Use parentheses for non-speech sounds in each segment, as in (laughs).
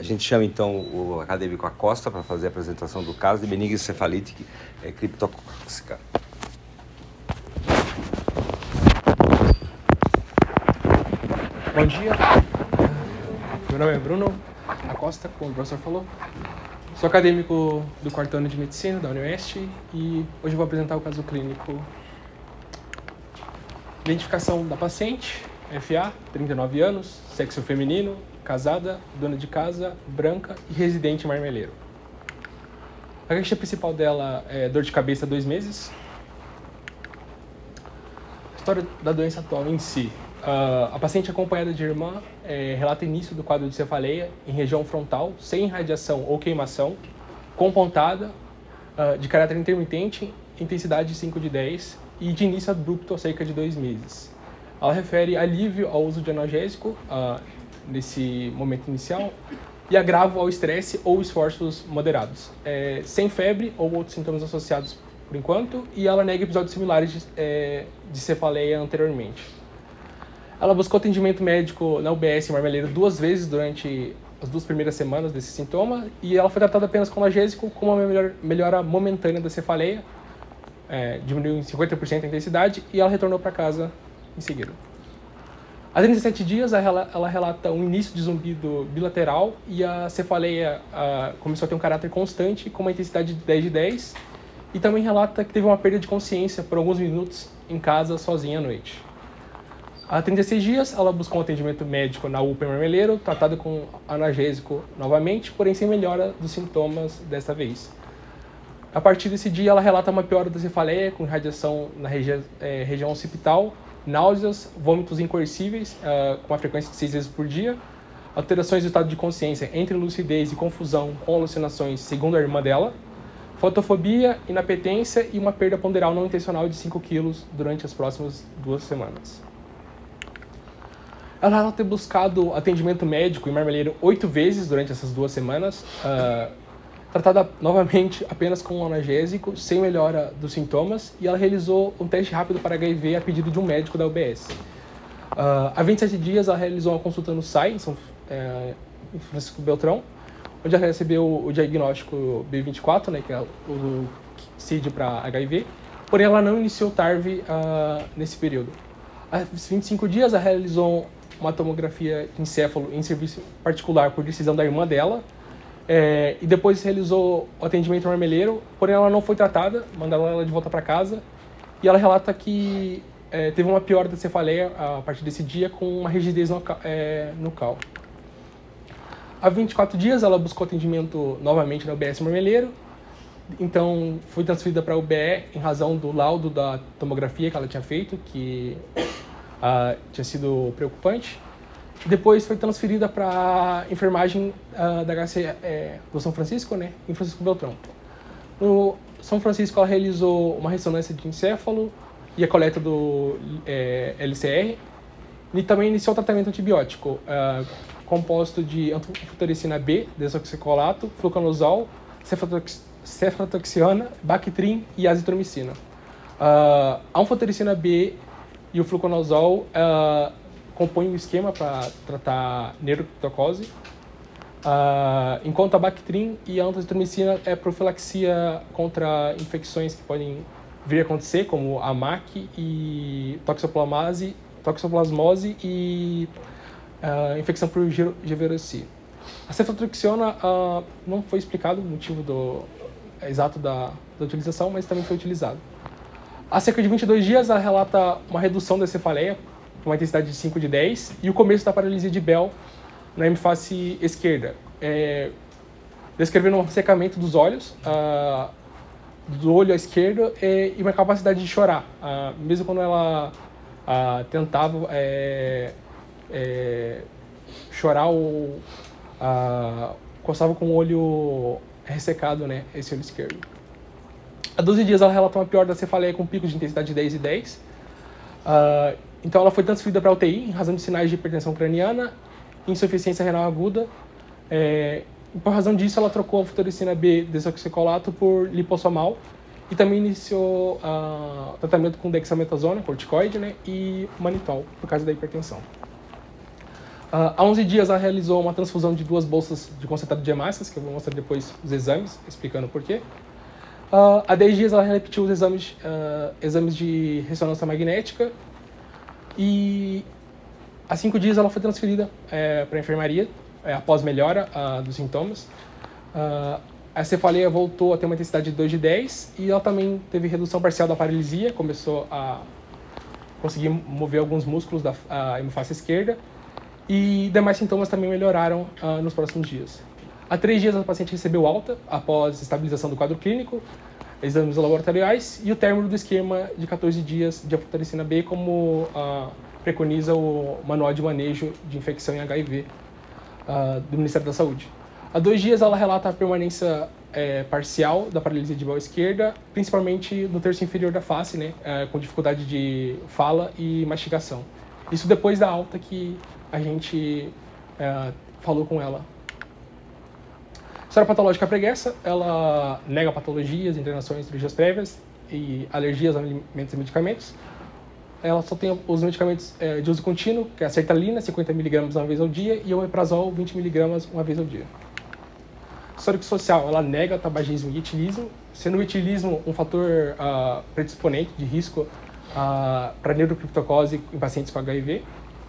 A gente chama então o acadêmico Acosta para fazer a apresentação do caso de meningoencefalite é, criptóxica. Bom dia, meu nome é Bruno Acosta, como o professor falou. Sou acadêmico do quarto ano de medicina da Unioeste e hoje vou apresentar o caso clínico. Identificação da paciente, FA, 39 anos, sexo feminino, casada, dona de casa, branca e residente marmeleiro. A queixa principal dela é dor de cabeça há dois meses. A história da doença atual em si. Uh, a paciente acompanhada de irmã é, relata início do quadro de cefaleia em região frontal, sem radiação ou queimação, compontada, uh, de caráter intermitente, intensidade 5 de 10 e de início abrupto há cerca de dois meses. Ela refere alívio ao uso de analgésico, uh, nesse momento inicial e agravo ao estresse ou esforços moderados, é, sem febre ou outros sintomas associados por enquanto, e ela nega episódios similares de, é, de cefaleia anteriormente. Ela buscou atendimento médico na UBS Marmeleiro duas vezes durante as duas primeiras semanas desse sintoma e ela foi tratada apenas com analgésico com uma melhora, momentânea da cefaleia, é, diminuiu em 50% a intensidade e ela retornou para casa em seguida. A 37 dias, ela relata um início de zumbido bilateral e a cefaleia a, começou a ter um caráter constante, com uma intensidade de 10 de 10. E também relata que teve uma perda de consciência por alguns minutos em casa, sozinha à noite. Há 36 dias, ela buscou um atendimento médico na UPA Marmeleiro, tratada com analgésico novamente, porém sem melhora dos sintomas desta vez. A partir desse dia, ela relata uma piora da cefaleia, com radiação na regi é, região occipital, náuseas, vômitos incoercíveis, uh, com uma frequência de seis vezes por dia, alterações do estado de consciência entre lucidez e confusão com alucinações, segundo a irmã dela, fotofobia, inapetência e uma perda ponderal não intencional de 5 quilos durante as próximas duas semanas. Ela ter buscado atendimento médico em Marmeleiro oito vezes durante essas duas semanas, uh, tratada novamente apenas com um analgésico, sem melhora dos sintomas, e ela realizou um teste rápido para HIV a pedido de um médico da UBS. Uh, há 27 dias, ela realizou uma consulta no SAI, em São é, em Francisco Beltrão, onde ela recebeu o diagnóstico B24, né, que é o CID para HIV, porém ela não iniciou TARV uh, nesse período. Há 25 dias, ela realizou uma tomografia de encéfalo em serviço particular por decisão da irmã dela, é, e depois realizou o atendimento marmeleiro, porém ela não foi tratada, mandaram ela de volta para casa. E ela relata que é, teve uma piora da cefaleia a partir desse dia com uma rigidez no, é, no cal. Há 24 dias ela buscou atendimento novamente na UBS Marmeleiro, então foi transferida para a UBE em razão do laudo da tomografia que ela tinha feito, que uh, tinha sido preocupante. Depois foi transferida para enfermagem uh, da HC é, do São Francisco, né, em Francisco Beltrão. No São Francisco, ela realizou uma ressonância de encéfalo e a coleta do é, LCR e também iniciou o tratamento antibiótico, uh, composto de anfotericina B, desoxicolato, fluconazol, cefalotoxiana, Bactrim e azitromicina. Uh, a anfotericina B e o fluconazol uh, compõe um esquema para tratar neurotoxicose, uh, enquanto a Bactrim e a antistromicina é profilaxia contra infecções que podem vir a acontecer, como a MAC e toxoplasmose, toxoplasmose e uh, infecção por Giardiasis. A cefalotrixiona uh, não foi explicado o motivo do, exato da, da utilização, mas também foi utilizado. Há cerca de 22 dias, ela relata uma redução da cefaleia uma intensidade de 5 de 10, e o começo da paralisia de Bell na hemiface esquerda, é, descrevendo um secamento dos olhos, do olho à esquerda, é, e uma capacidade de chorar, mesmo quando ela tentava é, é, chorar ou coçava com o olho ressecado, né, esse olho esquerdo. Há 12 dias ela relata uma pior da cefaleia com picos de intensidade de 10 e 10. Uh, então ela foi transferida para UTI em razão de sinais de hipertensão craniana, insuficiência renal aguda. É, por razão disso, ela trocou a futoricina B desoxicolato por liposomal e também iniciou uh, tratamento com dexametasona, corticoide, né, e manitol, por causa da hipertensão. Uh, há 11 dias ela realizou uma transfusão de duas bolsas de concentrado de hemácias, que eu vou mostrar depois os exames, explicando por quê. Uh, há 10 dias ela repetiu os exames, uh, exames de ressonância magnética. E há 5 dias ela foi transferida é, para a enfermaria, é, após melhora dos sintomas. a cefaleia voltou a ter uma intensidade de 2 de 10 e ela também teve redução parcial da paralisia, começou a conseguir mover alguns músculos da hemofácie esquerda e demais sintomas também melhoraram uh, nos próximos dias. Há três dias a paciente recebeu alta após estabilização do quadro clínico, exames laboratoriais e o término do esquema de 14 dias de afotericina B, como uh, preconiza o Manual de Manejo de Infecção em HIV ah, do Ministério da Saúde. Há dois dias ela relata a permanência é, parcial da paralisia de esquerda, principalmente no terço inferior da face, né, é, com dificuldade de fala e mastigação. Isso depois da alta que a gente é, falou com ela. História patológica preguiça, ela nega patologias, internações, cirurgias prévias e alergias a alimentos e medicamentos. Ela só tem os medicamentos é, de uso contínuo, que é a sertralina, 50mg uma vez ao dia, e o omeprazol, 20mg uma vez ao dia. Histórico social, ela nega tabagismo e etilismo, sendo o etilismo um fator uh, predisponente de risco uh, para neurocriptocose em pacientes com HIV,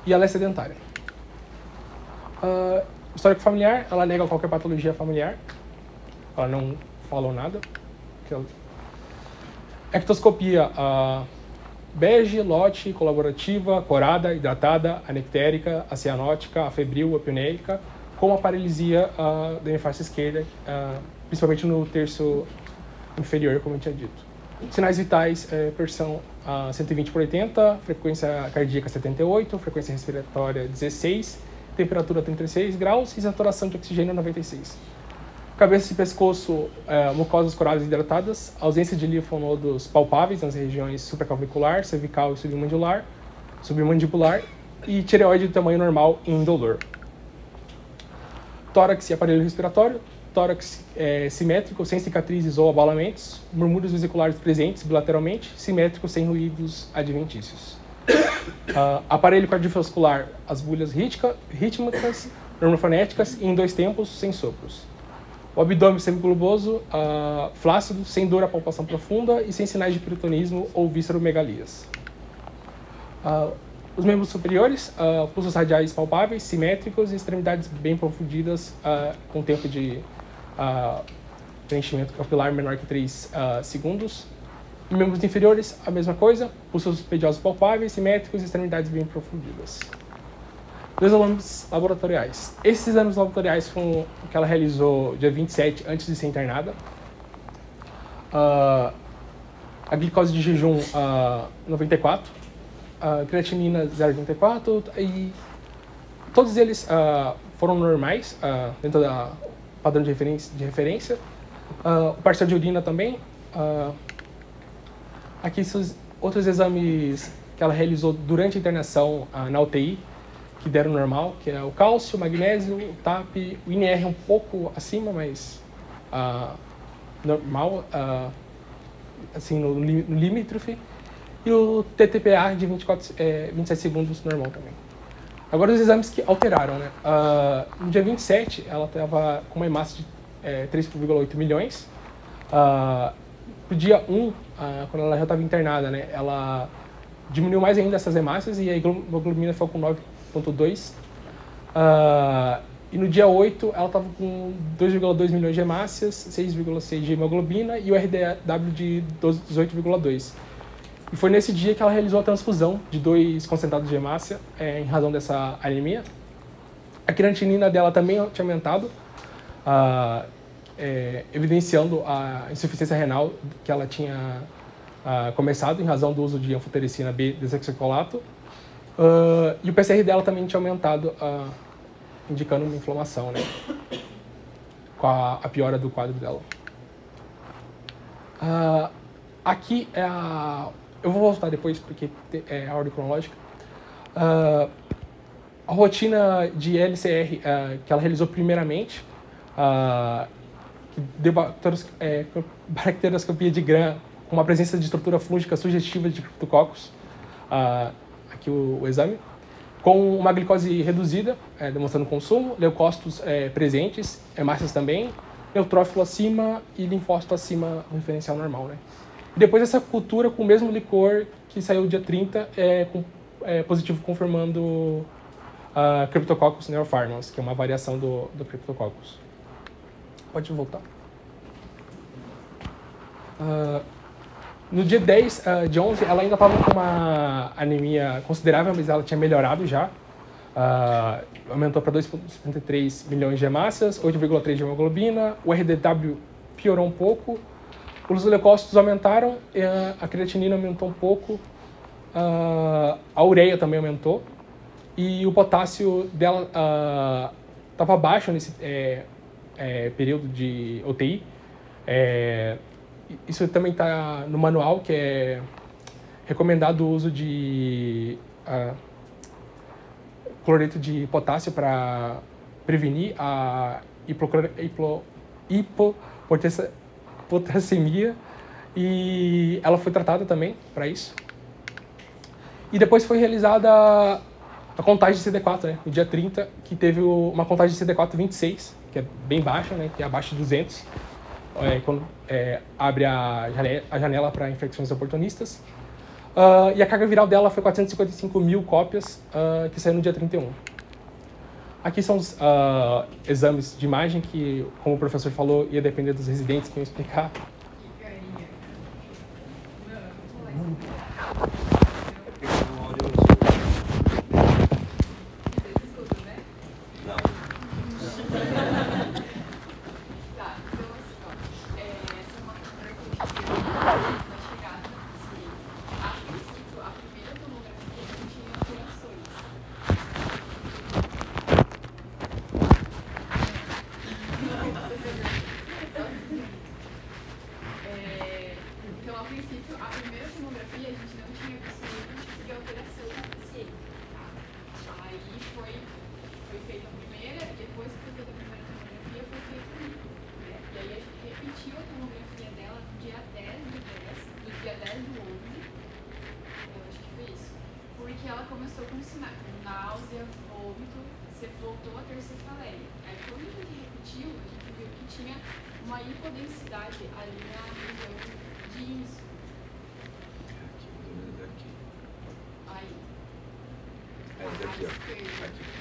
e ela é sedentária. Uh, histórico familiar, ela nega qualquer patologia familiar. Ela não falou nada. Ectoscopia, uh, bege, lote, colaborativa, corada, hidratada, anectérica, acianótica, afebril, apneica, com a paralisia uh, da hemifácie esquerda, uh, principalmente no terço inferior, como eu tinha dito. Sinais vitais, é, pressão uh, 120 por 80, frequência cardíaca 78, frequência respiratória 16, temperatura 36 graus e saturação de oxigênio 96. Cabeça e pescoço, é, mucosas corais hidratadas, ausência de linfonodos palpáveis nas regiões supraclavicular, cervical e submandibular, submandibular e tireoide de tamanho normal e indolor. Tórax e aparelho respiratório, tórax é, simétrico, sem cicatrizes ou abalamentos, murmúrios vesiculares presentes bilateralmente, simétrico, sem ruídos adventícios. Uh, aparelho cardiovascular, as bulhas rítmicas, normofonéticas e em dois tempos, sem sopros. O abdômen semigloboso, uh, flácido, sem dor à palpação profunda e sem sinais de peritonismo ou vísceromegalias. Uh, os membros superiores, uh, pulsos radiais palpáveis, simétricos e extremidades bem profundidas, uh, com tempo de preenchimento capilar menor que 3 segundos. Membros inferiores, a mesma coisa, pulsos pediosos palpáveis, simétricos e extremidades bem profundidas. Dois exames laboratoriais. Esses exames laboratoriais foram que ela realizou dia 27, antes de ser internada. Uh, a glicose de jejum uh, 94, a creatinina 0,84 e todos eles uh, foram normais uh, dentro da padrão de referência. De referência. Uh, o parcial de urina também. Aqui são outros exames que ela realizou durante a internação uh, na UTI, que deram normal, que é o cálcio, o magnésio, o TAP, o INR um pouco acima, mas uh, normal, uh, assim, no, no limítrofe, e o TTPA de 24, é, 27 segundos normal também. Agora os exames que alteraram, né? No dia 27, ela estava com uma hemácia de é, 3,8 milhões. No dia 1, ah, quando ela já estava internada, né, ela diminuiu mais ainda essas hemácias e a hemoglobina ficou com 9,2. Uh, e no dia 8, ela estava com 2,2 milhões de hemácias, 6,6 de hemoglobina e o RDW de 18,2. E foi nesse dia que ela realizou a transfusão de dois concentrados de hemácia é, em razão dessa anemia. A creatinina dela também tinha aumentado. Uh, é, evidenciando a insuficiência renal que ela tinha uh, começado em razão do uso de anfotericina B desoxicolato. Uh, e o PCR dela também tinha aumentado, uh, indicando uma inflamação, né? Com a, a piora do quadro dela. aqui é a... Eu vou voltar depois, porque é a ordem cronológica. a rotina de LCR que ela realizou primeiramente, é, (laughs) bacterioscopia de Gram com uma presença de estrutura fúngica sugestiva de criptococcus, uh, aqui o, o, exame, com uma glicose reduzida, é, demonstrando consumo, leucócitos é, presentes, hemácias também, neutrófilo acima e linfócito acima do referencial normal. Né? Depois essa cultura com o mesmo licor que saiu dia 30, é, com, é positivo confirmando a Cryptococcus neofarmans, que é uma variação do, do Cryptococcus. Pode voltar. Uh, no dia 10 uh, ah, de 11, ela ainda estava com uma anemia considerável, mas ela tinha melhorado já. Uh, aumentou para 2,53 milhões de hemácias, 8,3 de hemoglobina. O RDW piorou um pouco. Os leucócitos aumentaram, a creatinina aumentou um pouco, uh, a ureia também aumentou. E o potássio dela estava baixo nesse é, é, período de UTI. É, isso também está no manual, que é recomendado o uso de uh, cloreto de potássio para prevenir a hipopotassemia e ela foi tratada também para isso. E depois foi realizada a contagem de CD4, né, no dia 30, que teve uma contagem de CD4 26, que é bem baixa, né, que é abaixo de 200 é, quando é, abre a janela, janela para infecções oportunistas. Uh, e a carga viral dela foi 455 mil cópias, uh, que saiu no dia 31. Aqui são os uh, exames de imagem que, como o professor falou, ia depender dos residentes que iam explicar. foi feita a primeira e depois que foi feita a primeira tomografia foi feito comigo né? E aí a gente repetiu a tomografia dela no dia 10 do 10, do dia 10 do 11, eu acho que foi isso. Porque ela começou com sinais, náusea, vômito, você voltou a ter cefaleia. Aí quando a gente repetiu, a gente viu que tinha uma hipodensidade ali na região de isso Aqui, aqui. Aí. É aqui, ó. Aqui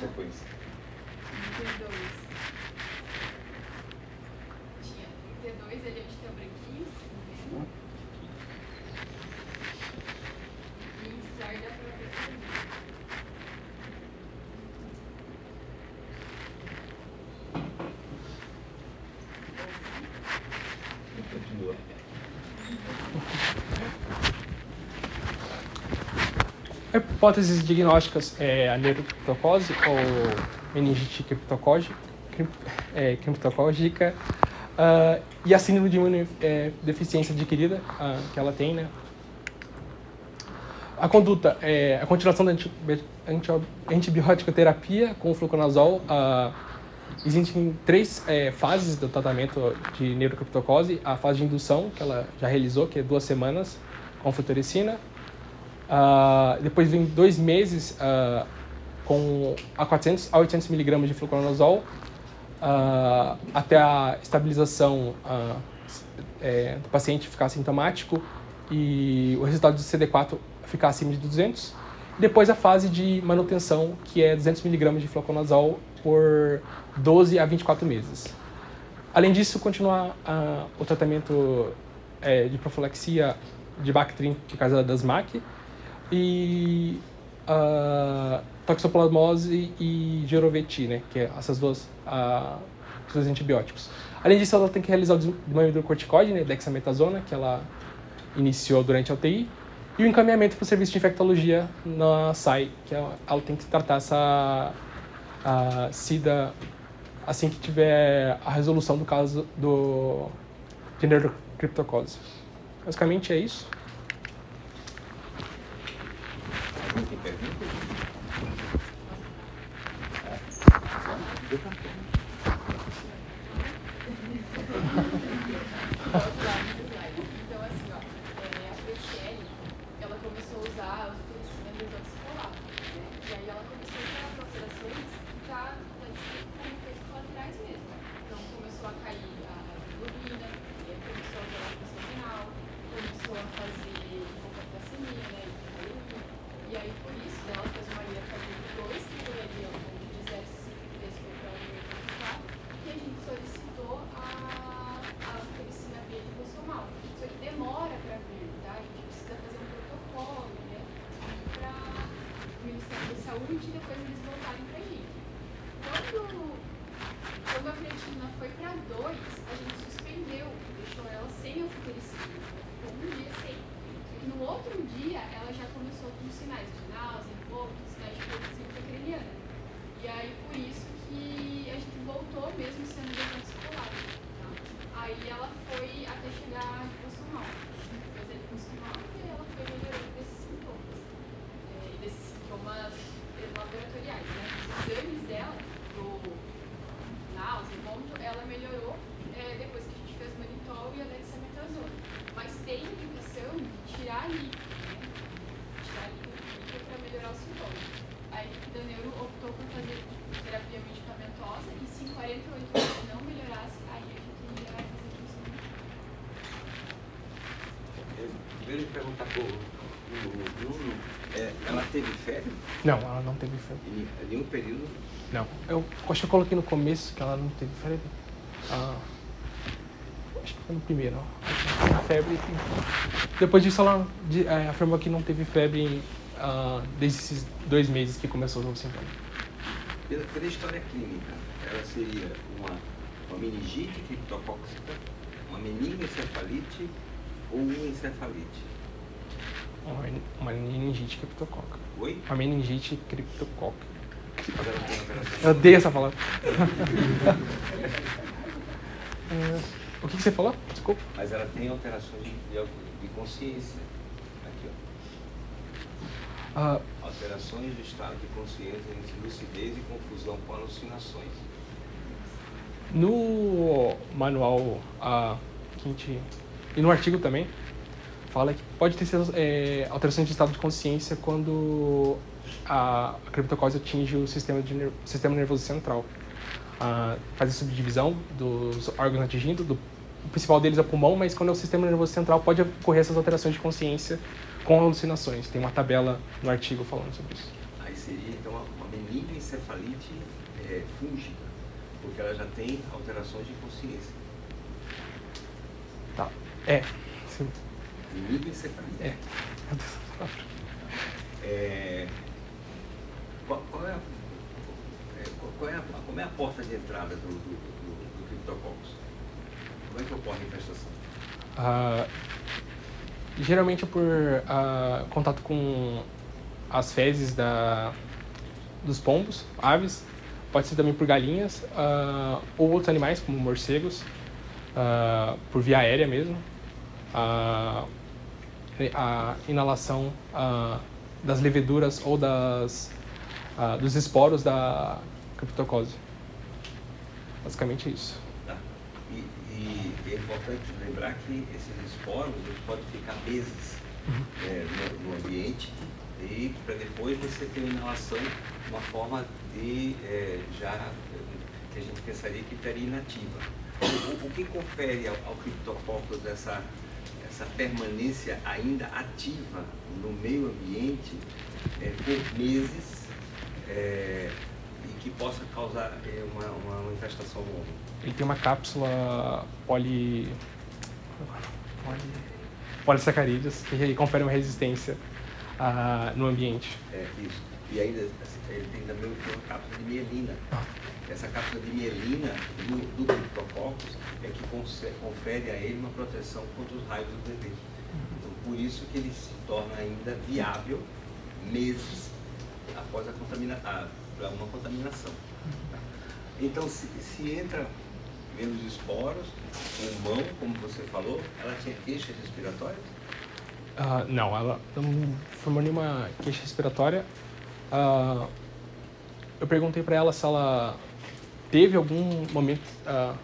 sequência. T2. Tinha T2, ele é onde tem o branquinho, tá E iniciar dá pra ver também. Continua. Hipóteses diagnósticas é a neurocriptocose ou meningite criptocógica, é, uh, e a síndrome de imunodeficiência é, adquirida uh, que ela tem, né? A conduta é a continuação da anti, anti, antibiótica terapia com fluconazol. Uh, existem três é, fases do tratamento de neurocriptocose. A fase de indução, que ela já realizou, que é duas semanas, com fluorescina Uh, depois vem dois meses uh, com a 400 a 800 miligramas de fluconazol uh, até a estabilização é, do paciente ficar sintomático e o resultado do CD4 ficar acima de 200. Depois a fase de manutenção, que é 200 miligramas de fluconazol por 12 a 24 meses. Além disso, continuar o tratamento é, de profilaxia de Bactrim por causa das MAC, e uh, toxoplasmose e geroveti, né? Que é essas duas, uh, dois antibióticos. Além disso, ela tem que realizar o desmame do corticoide, né? Dexametasona, que ela iniciou durante a UTI, e o encaminhamento para o serviço de infectologia na SAI, que ela, ela tem que tratar essa a SIDA assim que tiver a resolução do caso do de neurocriptocose. Basicamente é isso. Alguém tem pergunta? Então, assim, ó, é, a PCL, ela começou a usar os utericina desoscolar, né? E aí ela começou a usar as alterações da, da como efeitos colaterais mesmo. Então, começou a cair a hemoglobina, é, começou a ter a pressão renal, começou a fazer hipopotassemia, né? hipocalemia. E aí, por isso, ela fez uma linha cardíaca 2, que foi ali, ó, onde de 0,53 foi para 1,84, que a gente solicitou a, a utericina B de Bolsonaro. Só que demora para vir, tá? A gente precisa fazer um protocolo, né? Para o Ministério da Saúde e depois eles voltarem para a gente. Quando, quando a creatina foi para 2, a gente suspendeu, deixou ela sem a utericina. Ficou um dia sem. Só que no outro dia, ela já começou com sinais de náusea, vômito, sinais de hipoxia craniana. E aí, por isso que a gente voltou mesmo sendo desescolada. Tá? Aí ela foi até chegar em Bolsonaro. Fez ele Bolsonaro e ela foi melhorando desses sintomas. É, e desses sintomas eh, laboratoriais, né? Os exames dela, do náusea, vômito, ela melhorou é, depois que a gente fez manitol e a dexametasona. Mas tem indicação de tirar líquido, né? Tirar líquido para melhorar os sintomas. A equipe da Neuro optou por fazer terapia medicamentosa e se em 48 horas não melhorasse, aí a gente ia fazer função. Eu Primeiro perguntar para o Bruno, é, ela teve febre Não, em nenhum período? Não. Eu acho que eu coloquei no começo que ela não teve febre. Ah, acho que foi no primeiro. ó. Febre. Depois disso, ela de- é, afirmou que não teve febre ah, desde esses dois meses que começou o sintoma. Pela, pela história clínica, ela seria uma, uma meningite criptocóxica, uma meningoencefalite ou uma encefalite? Uma, uma meningite criptococa. Oi? Uma meningite operação. Eu odeio essa palavra. (laughs) É, o que, que você falou? Desculpa. Mas ela tem alterações de, de, de consciência. Aqui, ó. Ah, Alterações do estado de consciência entre lucidez e confusão com alucinações. No manual ah, que a gente, e no artigo também fala que pode ter sido, é, alterações de estado de consciência quando a, a criptocose atinge o sistema, de, ner- sistema nervoso central. Ah, faz a subdivisão dos órgãos atingindo, do, o principal deles é o pulmão, mas quando é o sistema nervoso central pode ocorrer essas alterações de consciência com alucinações. Tem uma tabela no artigo falando sobre isso. Aí seria então uma, uma meningoencefalite é, fúngica, porque ela já tem alterações de consciência. Tá. É. Sim. É. Meu Deus, essa palavra. É, qual, qual é a, é, qual- é a, como é a porta de entrada do, do, do, do criptococcus? Como é que ocorre a infestação? Ah, geralmente é por ah, contato com as fezes da, dos pombos, aves, pode ser também por galinhas ah, ou outros animais, como morcegos, por via aérea mesmo. A inalação ah, das leveduras ou das, ah, dos esporos da criptocose. Basicamente isso. Tá? E, e é importante lembrar que esses esporos eles podem ficar meses é, no, no ambiente e para depois você ter uma inalação, uma forma de é, já que a gente pensaria que estaria inativa. O, o que confere ao, ao criptococcus essa, essa permanência ainda ativa no meio ambiente é, por meses é, e que possa causar é, uma, uma manifestação no homem? Ele tem uma cápsula poli... poli... polissacarídeos que confere uma resistência ah, no ambiente. É, isso. E ainda assim, ele tem também uma cápsula de mielina. Essa cápsula de mielina do, do criptococcus é que confere a ele uma proteção contra os raios do bebê. Então, por isso que ele se torna ainda viável meses após a contamina a, uma contaminação. Então, se, se entra menos esporos, o mão, como você falou, ela tinha queixas respiratórias? Uh, não, ela não formou nenhuma queixa respiratória. Uh, eu perguntei para ela se ela teve algum momento, uh,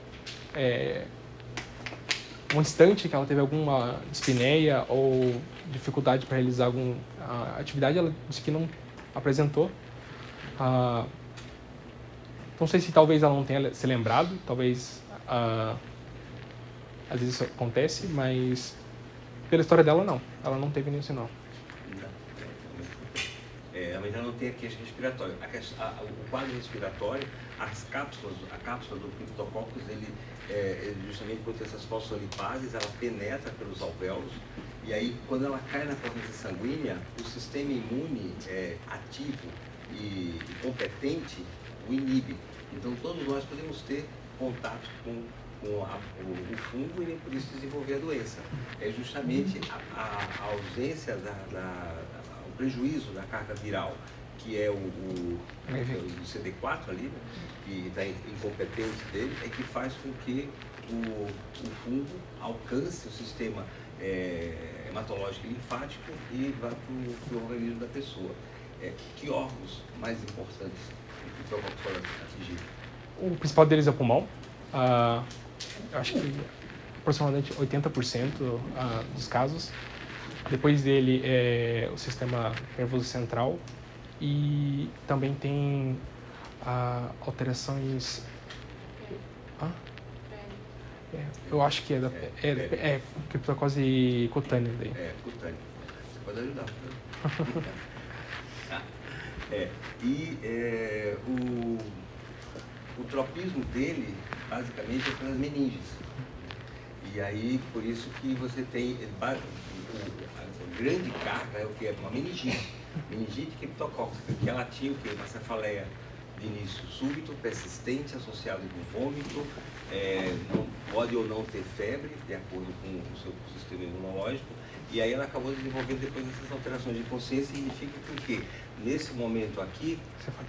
é, um instante que ela teve alguma dispneia ou dificuldade para realizar alguma atividade. Ela disse que não apresentou. não sei se talvez ela não tenha se lembrado, talvez às vezes isso acontece, mas pela história dela, não. Ela não teve nenhum sinal. É, mas ela não tem a queixa respiratória. A, a, o quadro respiratório, as cápsulas, a cápsula do Cryptococcus, ele, é, justamente por ter essas fosfolipases, ela penetra pelos alvéolos e aí quando ela cai na corrente sanguínea, o sistema imune é, ativo e, competente o inibe. Então todos nós podemos ter contato com com a, o, o, fungo e nem por isso desenvolver a doença. É justamente a, a, a ausência, da, da, prejuízo da carga viral, que é o, o, o CD4 ali, né, que está incompetente dele, é que faz com que o, o fungo alcance o sistema é, hematológico e linfático e vá para o organismo da pessoa. É, que órgãos mais importantes que o atingir? O principal deles é o pulmão. Uh, acho que aproximadamente 80% uh, dos casos. Depois dele é o sistema nervoso central e também tem alterações. Ah? É, eu acho que é da é, é, é criptocose cutânea daí. É, cutânea. Você pode ajudar. (laughs) é, e é, o, o tropismo dele basicamente é pelas meninges. E aí, por isso que você tem. Grande carga é o que? É uma meningite. Meningite criptocócica, que ela tinha o que? Uma cefaleia de início súbito, persistente, associado com vômito, é, não, pode ou não ter febre, de acordo com o seu sistema imunológico, e aí ela acabou desenvolvendo depois essas alterações de consciência, significa que nesse momento aqui,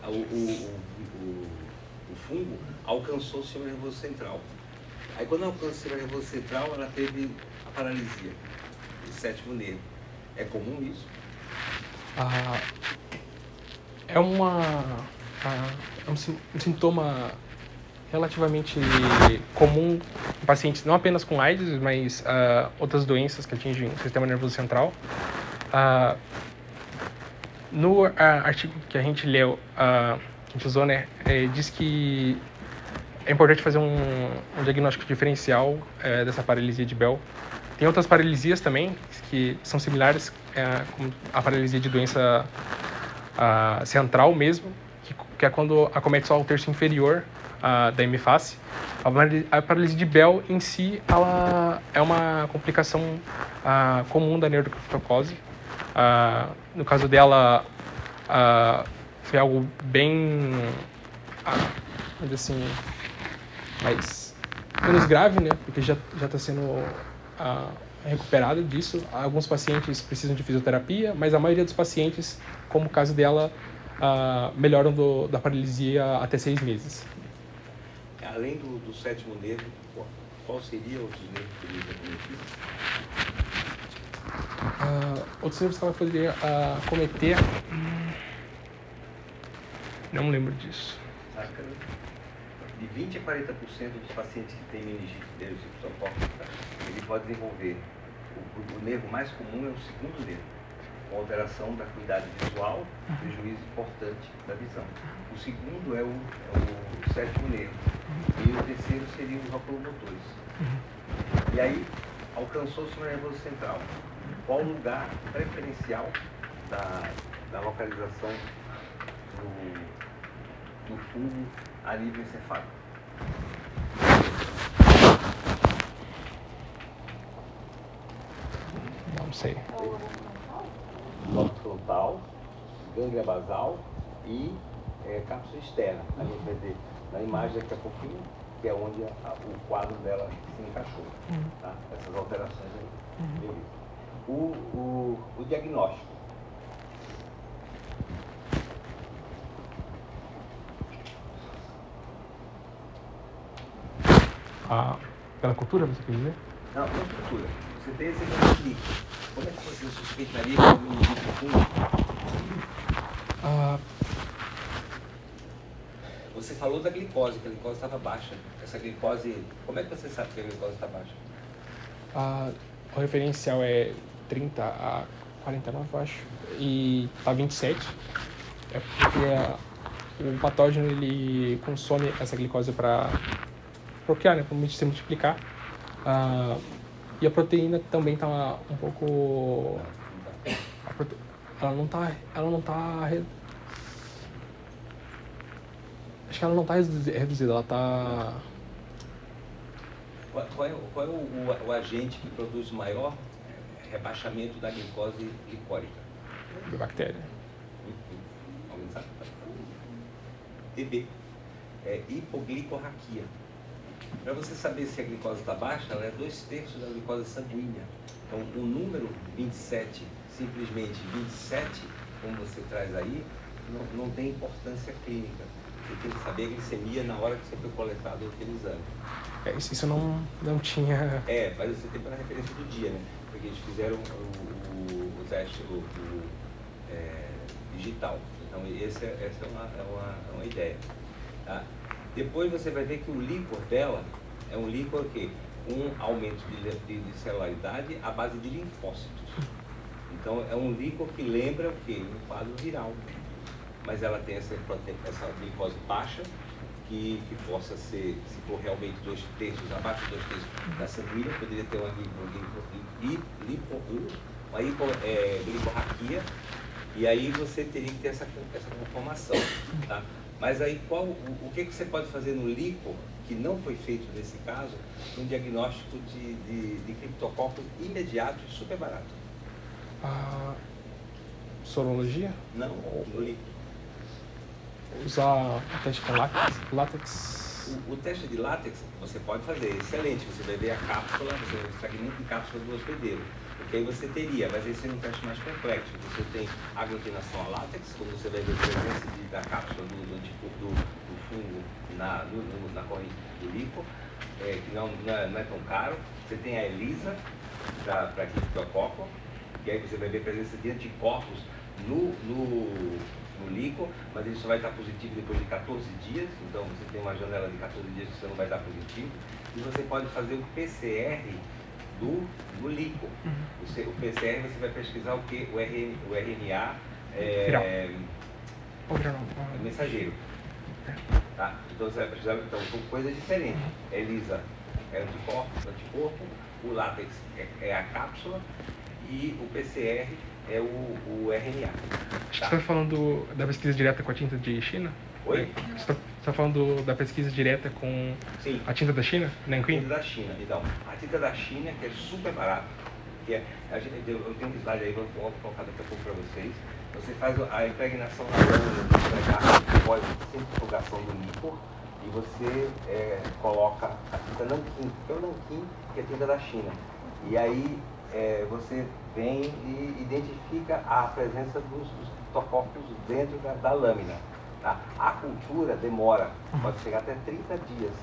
o, o, o, o fungo alcançou o sistema nervoso central. Aí quando alcançou o sistema nervoso central, ela teve a paralisia do sétimo nervo. É comum isso? Ah, é uma ah, é um, um, sintoma relativamente comum em pacientes não apenas com AIDS, mas ah, outras doenças que atingem o sistema nervoso central. Ah, no artigo que a gente leu, ah, que a gente usou, né, é, diz que é importante fazer um, um diagnóstico diferencial é, dessa paralisia de Bell. Tem outras paralisias também que são similares, é, como a paralisia de doença a, central mesmo, que, que, é quando acomete só o terço inferior a, da hemiface. A, a paralisia de Bell em si, ela é uma complicação a, comum da neurocriptocose. no caso dela, foi algo bem, assim, mas menos grave, né? Porque já já está sendo ah, recuperada disso. Alguns pacientes precisam de fisioterapia, mas a maioria dos pacientes, como o caso dela, ah, melhoram do, da paralisia até seis meses. Além do, do sétimo nervo, qual seria outros nervos que ele acometia? Uh, outros nervos que ela poderia uh, cometer. Hum, não lembro disso. Saca, né? De 20 a 40% dos pacientes que têm meningite pseudocócica, ele pode desenvolver. O, o, nervo mais comum é o segundo nervo, com alteração da acuidade visual, prejuízo importante da visão. O segundo é o, é o sétimo nervo. E o terceiro seriam os oculomotores. E aí, alcançou-se o nervoso central. Qual o lugar preferencial da, da localização do, do fungo alívio encefálico. Não sei. Lobo frontal, gânglia basal e é, cápsula externa. A gente vai ver na imagem daqui a pouquinho, que é onde a, o quadro dela se encaixou. Uhum. Tá? Essas alterações aí. Uhum. o, o, o diagnóstico. Ah, pela cultura, você quer dizer? Não, não cultura. Você tem esse líquido. Como é que você suspeitaria que o líquido fungo? Ah, Você falou da glicose, que a glicose estava baixa. Essa glicose, como é que você sabe que a glicose está baixa? a- o referencial é 30 a 49, eu acho, e tá 27. É porque a- o patógeno ele consome essa glicose para procriar, né, para se multiplicar. Ah, e a proteína também tá um pouco prote... ela não tá ela não tá acho que ela não tá reduzi- reduzida ela tá Qual, é, o- qual é o, o- o agente que produz o maior rebaixamento da glicose glicórica? da bactéria Alguém sabe? TB. É hipoglicorraquia. Para você saber se a glicose está baixa, ela é dois terços da glicose sanguínea. Então, o número 27, simplesmente 27, como você traz aí, não, não tem importância clínica. Você tem que saber a glicemia na hora que você foi coletado aquele exame. É, isso, não não tinha É, mas você tem pela referência do dia, né? Porque eles fizeram o, o, o teste o, o, é, digital. Então, esse é, essa é uma, é, uma, é uma ideia. Tá? Depois você vai ver que o líquor dela é um líquor que um aumento de, de, de celularidade à base de linfócitos. Então, é um líquor que lembra o quê? Um quadro viral. Mas ela tem essa, essa glicose baixa, que, que possa ser, se for realmente dois terços, abaixo de dois terços da sanguínea, poderia ter uma glico, lipo, uma hipo, é, glicorraquia, e aí você teria que ter essa, essa conformação. Tá? Mas aí qual, o, o que, que você pode fazer no líquor, que não foi feito nesse caso, um diagnóstico de, de, de criptococcus imediato e super barato? a sorologia Não, no líquor. usar o teste com látex, látex O, o teste de látex você pode fazer, excelente. Você vai ver a cápsula, você vai fragmento de cápsula do hospedeiro. Porque aí você teria, mas esse é um teste mais complexo. Você tem aglutinação a látex, quando você vai ver a presença de- da cápsula do, do, tipo, do, do fungo na, no- na corrente do líquido, é, que não, não, é, não é tão caro. Você tem a ELISA para criptococo, que aí você vai ver a presença de anticorpos no, no, no líquido, mas ele só vai estar positivo depois de 14 dias, então você tem uma janela de 14 dias que você não vai estar positivo. E você pode fazer o PCR do, do líquido. O, C- o PCR você vai pesquisar o que? O, RN, o RNA é, é mensageiro. Tá? Então você vai precisar, então, são coisas diferentes. ELISA é anticorpo, anticorpo, o látex é, é a cápsula e o PCR é o, o RNA. Acho que Tá? você está falando da pesquisa direta com a tinta de China? Oi? Você está falando da pesquisa direta com Sim. a tinta da China, A Nanquim? tinta da China. Então, a tinta da China, que é super barata, que é, a gente, eu, tenho um slide aí, vou, vou colocar daqui a pouco para vocês. Você faz a impregnação na lâmina de impregnar após centrifugação do líquor e você é, coloca a tinta nanquim, que é o nanquim, que é a tinta da China. E aí é, você vem e identifica a presença dos, dos criptocóccus dentro da, da lâmina. Tá? A cultura demora, pode chegar até 30 dias.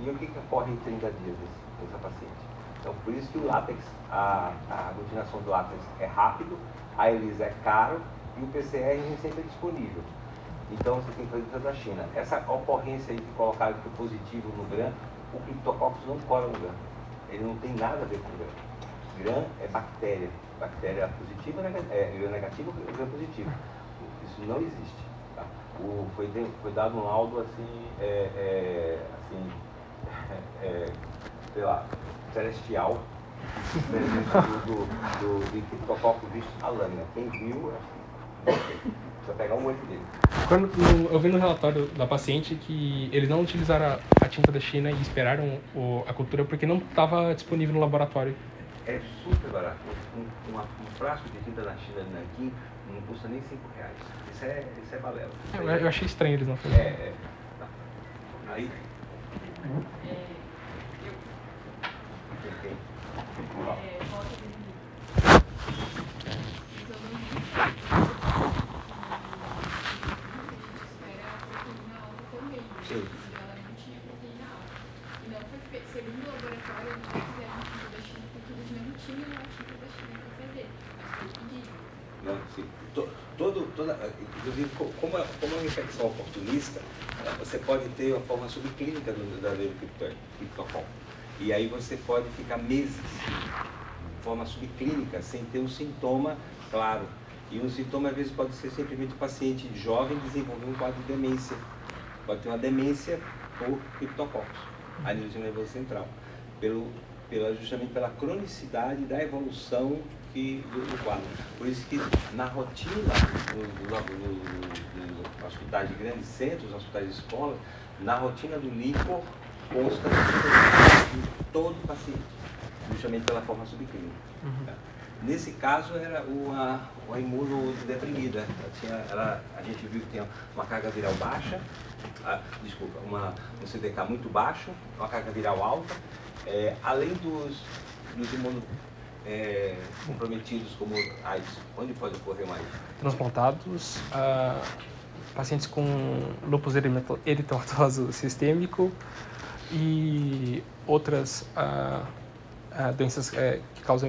E o que, que ocorre em 30 dias dessa paciente? Então, por isso que o látex, a, a aglutinação do látex é rápido, a ELISA é caro e o PCR nem sempre é disponível. Então, você tem que fazer da China. Essa ocorrência aí colocaram que foi positivo no GRAM, o Cryptococcus não cola no GRAM. Ele não tem nada a ver com o GRAM. GRAM é bactéria. Bactéria positiva, é, gram negativo, gram positivo. Isso não existe. O, foi, de- foi dado um laudo assim, é, é, assim (laughs) é, sei lá, celestial, (laughs) do, do, do criptococcus visto na lâmina. Quem viu, acho que precisa pegar um olho dele. Quando, no- eu vi no relatório da paciente que eles não utilizaram a, a tinta da China e esperaram o- a cultura porque não estava disponível no laboratório. É super barato. Um, uma- um frasco de tinta na China de Nanquim não custa nem 5 reais isso é, isso é balela. É, isso eu, eu, achei estranho eles não fazerem. É, é. não. Aí. Thank you. Inclusive, co- como é, como é uma infecção oportunista, eh, você pode ter a forma subclínica do verdadeiro cripto- criptococo. E aí você pode ficar meses de forma subclínica, sem ter um sintoma claro. E um sintoma, às vezes, pode ser simplesmente o paciente jovem desenvolver um quadro de demência. Pode ter uma demência por criptococcus, a nível do nervoso central. Pelo, pela, justamente pela cronicidade da evolução que, do, do quadro. Por isso que na rotina, no hospitais de grandes centros, hospitais de escola, na rotina do líquor, consta em todo paciente, justamente pela forma subclínica. Uhum. tá? Nesse caso era uma, uma imunodeprimida. Ela tinha, ela, a gente viu que tem uma carga viral baixa, ah, desculpa, uma, um CDK muito baixo, uma carga viral alta, é, além dos, dos imuno, é, comprometidos como AIDS. Onde pode ocorrer mais? transplantados, ah, pacientes com eriteto- eritematoso sistêmico e outras ah, ah, doenças eh, que causam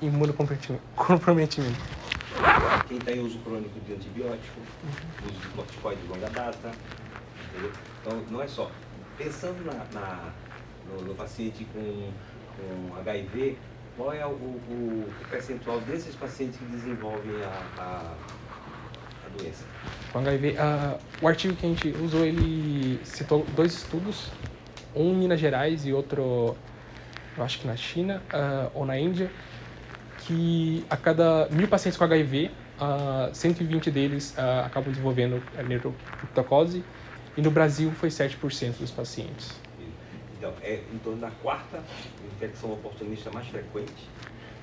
imunocomprometimento. comprometimento. Quem está em uso crônico de antibiótico, uso de corticoide de longa data. entendeu? Então, não é só. Pensando na, na- no, no paciente com, com HIV, qual é o, o- o percentual desses pacientes que desenvolvem a, a, a doença? Com HIV, ah, o artigo que a gente usou, ele citou dois estudos, um em Minas Gerais e outro, eu acho que na China ah, ou na Índia, que a cada mil pacientes com HIV, ah, 120 deles ah, acabam desenvolvendo a neurocriptocose e no Brasil foi 7% dos pacientes. Então, é em torno da quarta infecção oportunista mais frequente.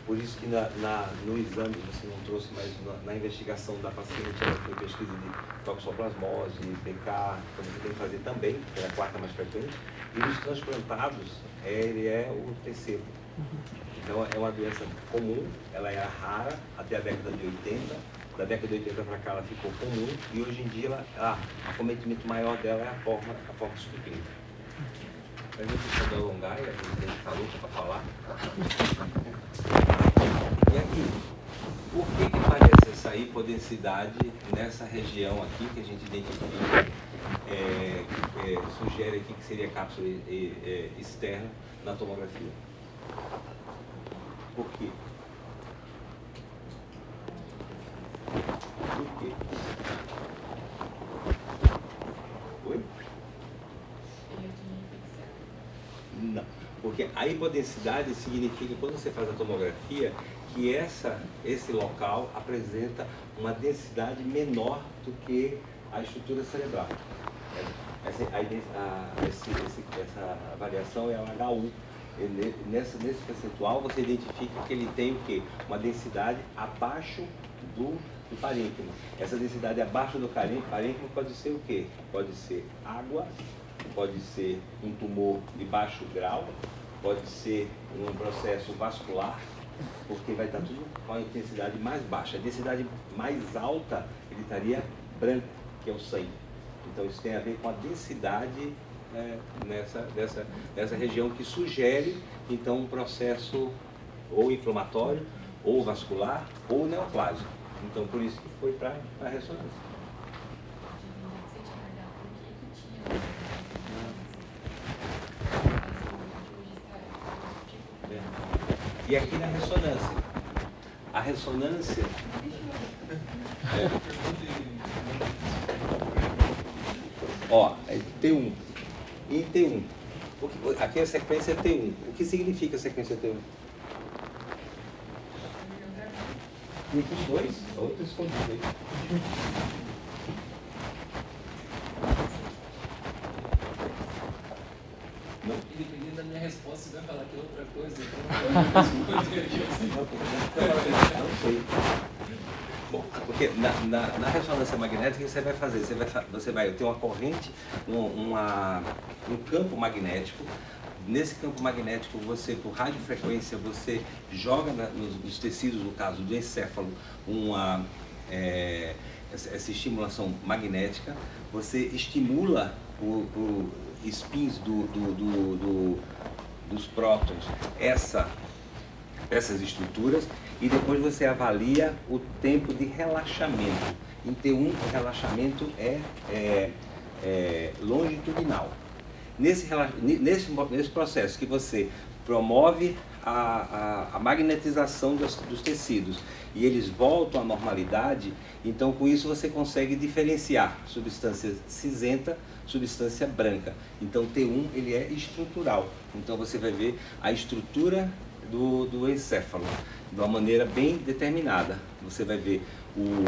Por isso que na, na- no exame você não trouxe, mas na, na investigação da paciente ela foi pesquisa de toxoplasmose, PK, então você tem que fazer também, que é a quarta mais frequente. E nos transplantados, ele é o terceiro. Então é uma doença comum, ela era rara até a década de 80. Da década de 80 para cá ela ficou comum e hoje em dia o acometimento maior dela é a forma, a forma. A gente pode alongar e a gente falou para falar. E aqui, por que, que parece essa hipodensidade nessa região aqui que a gente identifica, é, é, sugere aqui que seria cápsula é, externa na tomografia? Por quê? Por quê? Oi? Período de infecção. Não, porque a hipodensidade significa, quando você faz a tomografia, que essa, esse local apresenta uma densidade menor do que a estrutura cerebral. Essa, a, a- esse- essa variação é o HU. Ne- Nessa, nesse percentual você identifica que ele tem o quê? Uma densidade abaixo do, do parênquima. Essa densidade abaixo do parên- parênquima pode ser o quê? Pode ser água, pode ser um tumor de baixo grau, pode ser um processo vascular, porque vai estar tudo com a intensidade mais baixa. A densidade mais alta, ele estaria branco, que é o sangue. Então isso tem a ver com a densidade né, nessa, dessa, dessa região que sugere então um processo ou inflamatório, ou vascular, ou neoplásico. Então por isso que foi para a ressonância. Você tinha guardado o que que tinha na É. E aqui na ressonância. A ressonância. (laughs) Ó, é T1. Em T1. O que- aqui a sequência é T1. O que significa a sequência T1? Grupos 2, outro escondido aí. Não, E minha resposta, você vai falar que é outra coisa. Então. (laughs) Não sei. Bom, porque na, na, na ressonância magnética o que você vai fazer? Você vai, você vai ter uma corrente, um, uma, um campo magnético Nesse campo magnético, você, por radiofrequência, você joga na, nos, nos, tecidos, no caso do encéfalo, uma, é, essa, essa, estimulação magnética, você estimula o, o spins do, do, do, dos prótons essa, essas estruturas e depois você avalia o tempo de relaxamento. Em T1, o relaxamento é, é, é longitudinal. Nesse, nesse, nesse processo que você promove a, a, a magnetização dos, dos, tecidos e eles voltam à normalidade, então com isso você consegue diferenciar substância cinzenta, substância branca. Então T1 ele é estrutural. Então você vai ver a estrutura do, do encéfalo de uma maneira bem determinada. Você vai ver o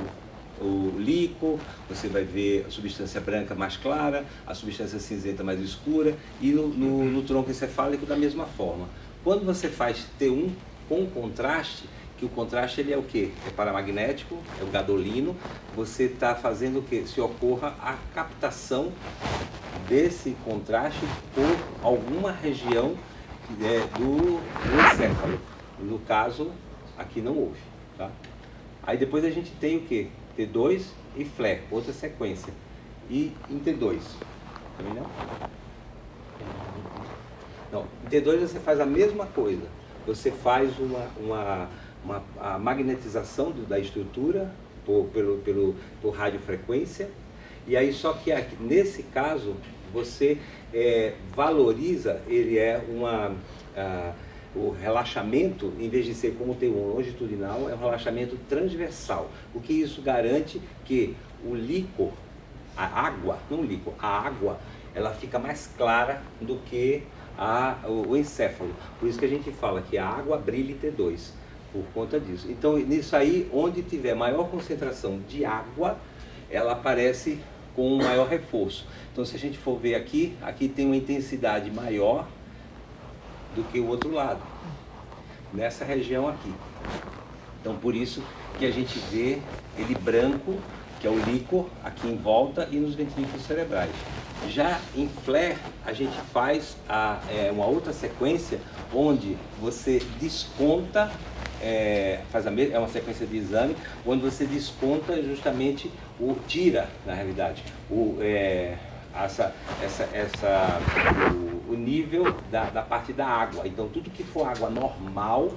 o líquido, você vai ver a substância branca mais clara, a substância cinzenta mais escura e no, no, no tronco encefálico da mesma forma. Quando você faz T1 com contraste, que o contraste ele é o que? É paramagnético, é o gadolino, você está fazendo o que? Se ocorra a captação desse contraste por alguma região é, do, do encéfalo. No caso, aqui não houve. Tá? Aí depois a gente tem o que? T2 e flare, outra sequência. E em T2. Também não? Não, em T2 você faz a mesma coisa. Você faz uma, uma, uma a magnetização do, da estrutura por, pelo, pelo, por radiofrequência. E aí, só que aqui, nesse caso, você é, valoriza, ele é uma. A, o relaxamento, em vez de ser como tem um longitudinal, é um relaxamento transversal. O que isso garante que o líquor, a água, não líquor, a água, ela fica mais clara do que a, o, o encéfalo. Por isso que a gente fala que a água brilha T2, por conta disso. Então, nisso aí, onde tiver maior concentração de água, ela aparece com um maior reforço. Então, se a gente for ver aqui, aqui tem uma intensidade maior do que o outro lado, nessa região aqui. Então por isso que a gente vê ele branco, que é o líquor, aqui em volta e nos ventrículos cerebrais. Já em flare, a gente faz a, é, uma outra sequência onde você desconta, é, faz a é uma sequência de exame, onde você desconta justamente o, tira, na realidade, o, é, essa, essa, essa, o, o nível da, da parte da água. Então, tudo que for água normal,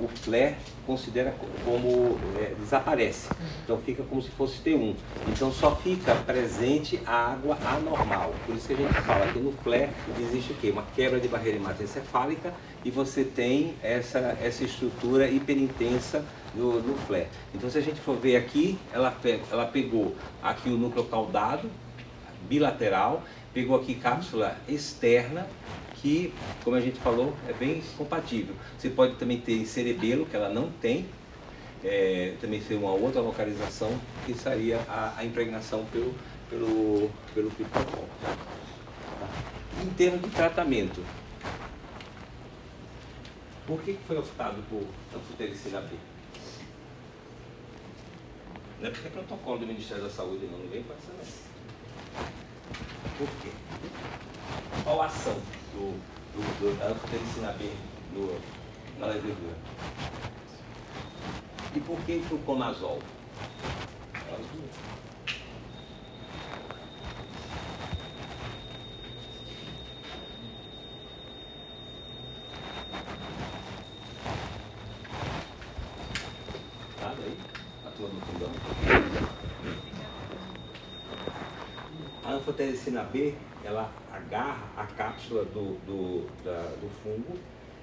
o flare considera como é, desaparece. Então fica como se fosse T1. Então só fica presente a água anormal. Por isso que a gente fala que no flare existe o quê? Uma quebra de barreira hematoencefálica e você tem essa, essa estrutura hiperintensa do, do flare. Então se a gente for ver aqui, ela, ela pegou aqui o núcleo caudado, bilateral, pegou aqui cápsula externa, que, como a gente falou, é bem compatível. Você pode também ter cerebelo, que ela não tem, é, também ser uma outra localização, que seria a, a impregnação pelo, pelo, pelo. Tá? Em termos de tratamento, por que foi optado por anfotericina B? Não é porque é protocolo do Ministério da Saúde, não, não vem com não. Por quê? Qual a ação do, do, do, da anfotericina B no, na levedura? E por que fluconazol? As duas. anfotericina B, ela agarra a cápsula do, do, da, do fungo,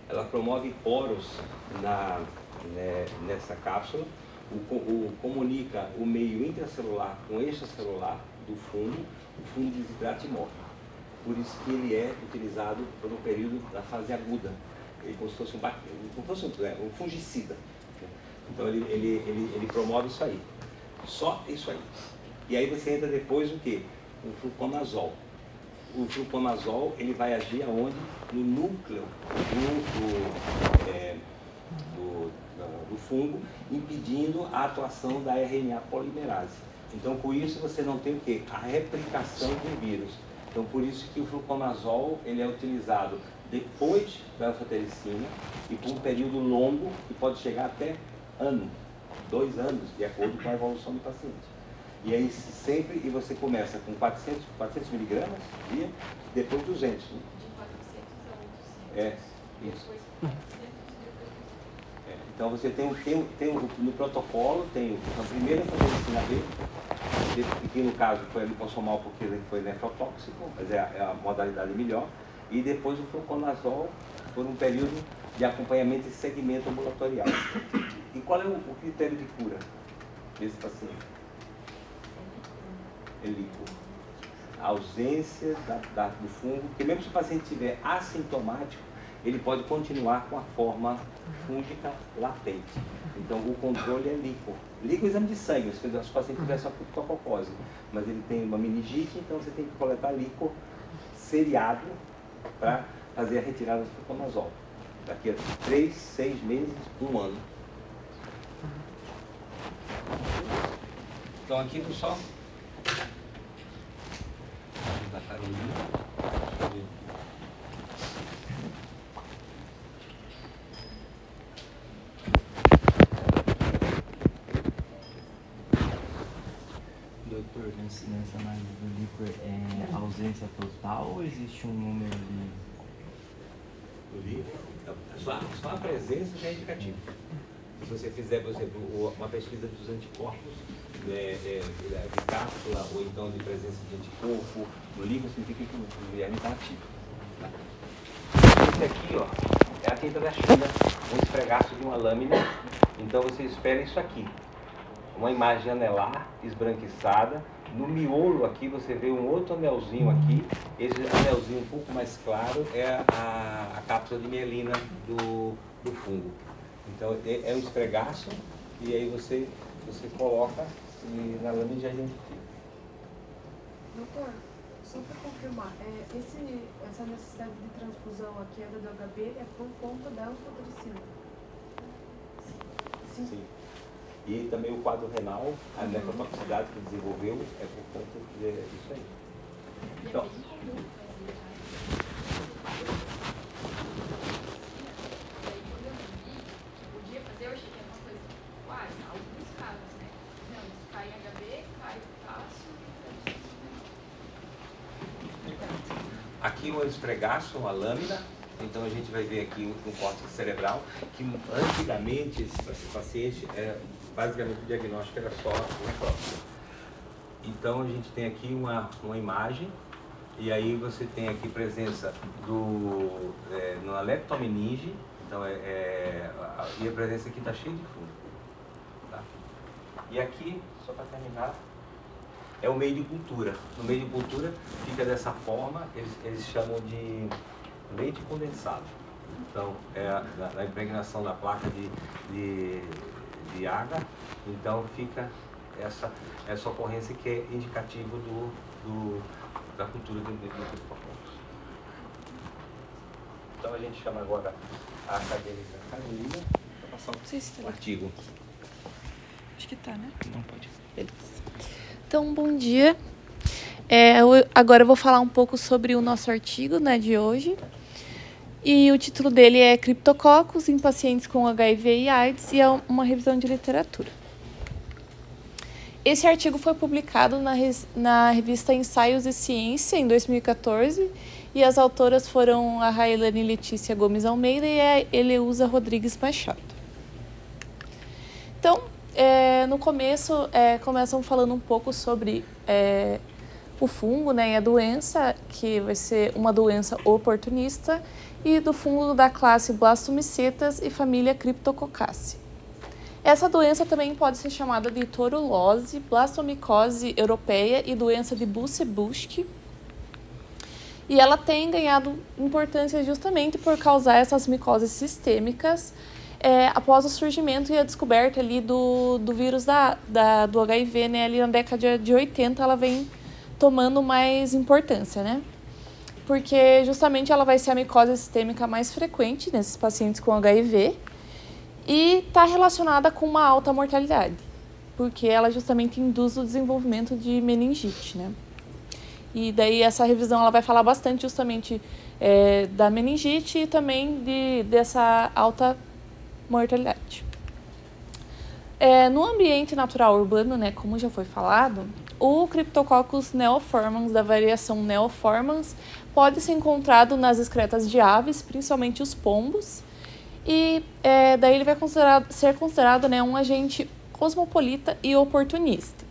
ela promove poros na, né, nessa cápsula, o, o, comunica o meio intracelular com extracelular do fungo, o fungo desidrata e morre. Por isso que ele é utilizado um período da fase aguda, ele como se fosse um, como fosse um, é, um fungicida. Então ele, ele, ele, ele promove isso aí. Só isso aí. E aí você entra depois o que? o fluconazol. O fluconazol ele vai agir aonde? No núcleo do, do, é, do, do fungo, impedindo a atuação da RNA polimerase. Então, com isso, você não tem o quê? A replicação do vírus. Então, por isso que o fluconazol ele é utilizado depois da anfotericina e por um período longo que pode chegar até ano, dois anos, de acordo com a evolução do paciente. E aí sempre, e você começa com 400, 400 miligramas dia, depois 200. Né? De 400 a 800. É, isso. Depois 400, É, então você tem, um- tem, tem um- no protocolo, tem a primeira anfotericina B, de- que no caso foi a liposomal porque ele foi nefrotóxico, mas é a, é a modalidade melhor, e depois o fluconazol por um período de acompanhamento e segmento ambulatorial. E qual é o, o critério de cura desse paciente? Líquido. A ausência da, da- do fungo, porque mesmo se o paciente estiver assintomático, ele pode continuar com a forma fúngica latente. Então, o controle é líquor. Líquor é exame de sangue, se o paciente tiver só pneumococose, mas ele tem uma meningite, então você tem que coletar líquor seriado para fazer a retirada do fluconazol. Daqui a três, seis meses, um ano. Então, aqui só. Da Carolina. Deixa eu ver. Doutor, nesse- nessa análise do líquor, é ausência total ou existe um número ali? do livro, então, só, só a presença já é indicativo. Se você fizer, por exemplo, uma pesquisa dos anticorpos, é, é, de cápsula ou então de presença de anticorpo no livro, significa que o verme está ativo. Tá? Esse aqui, ó, é a tinta da China, um esfregaço de uma lâmina. Então você espera isso aqui. Uma imagem anelar, esbranquiçada. No miolo aqui você vê um outro anelzinho aqui. Esse anelzinho um pouco mais claro é a, a cápsula de mielina do, do fungo. Então é, é um esfregaço e aí você, você coloca e na lâmina já identifica. Doutor, só para confirmar, é, esse, essa necessidade de transfusão, a queda do HB, é por conta da anfotericina? Sim. Sim. E também o quadro renal, a nefrotoxicidade que desenvolveu é por conta disso aí. E Então. é bem comum fazer, tá? E aí quando eu vi que podia fazer, eu achei que era uma coisa, uai, alguns casos, né? Não, isso cai em HB, cai potássio, Aqui o esfregaço, uma lâmina. Então a gente vai ver aqui um, corte cerebral, que antigamente esse, paciente, era, basicamente o diagnóstico era só necrópsia. Então a gente tem aqui uma, uma imagem, e aí você tem aqui presença do é, leptomeninge, então é, é, a, e a presença aqui está cheia de fungo. Tá? E aqui, só para terminar, é o meio de cultura. No meio de cultura fica dessa forma, eles, eles chamam de leite condensado. Então, é a, na, na impregnação da placa de, de, de água, então fica essa, essa ocorrência que é indicativo do, do, da cultura do, do, do hipocampo. Então a gente chama agora a acadêmica Carolina para passar se tá artigo. Acho que tá, né? Não pode. Beleza. Então, bom dia. É, eu- agora eu vou falar um pouco sobre o nosso artigo né, de hoje. E o título dele é Criptococcus em pacientes com HIV e AIDS e é uma revisão de literatura. Esse artigo foi publicado na, na revista Ensaios e Ciência em 2014 e as autoras foram a Railane Letícia Gomes Almeida e a Eleusa Rodrigues Machado. Então, é, no começo, é, começam falando um pouco sobre é, o fungo né, e a doença, que vai ser uma doença oportunista, e do fungo da classe Blastomicetas e família Cryptococcaceae. Essa doença também pode ser chamada de torulose, blastomicose europeia e doença de Busse-Buschke. E ela tem ganhado importância justamente por causar essas micoses sistêmicas é, após o surgimento e a descoberta ali do, do vírus da, da, do HIV, né, ali na década de 80, ela vem tomando mais importância, né? Porque justamente ela vai ser a micose sistêmica mais frequente nesses pacientes com HIV e está relacionada com uma alta mortalidade, porque ela justamente induz o desenvolvimento de meningite, né? E daí essa revisão ela vai falar bastante justamente é, da meningite e também de, dessa alta mortalidade. É, no ambiente natural urbano, né, como já foi falado, o Cryptococcus neoformans, da variação neoformans, pode ser encontrado nas excretas de aves, principalmente os pombos, e é, daí ele vai considerado, ser considerado né, um agente cosmopolita e oportunista.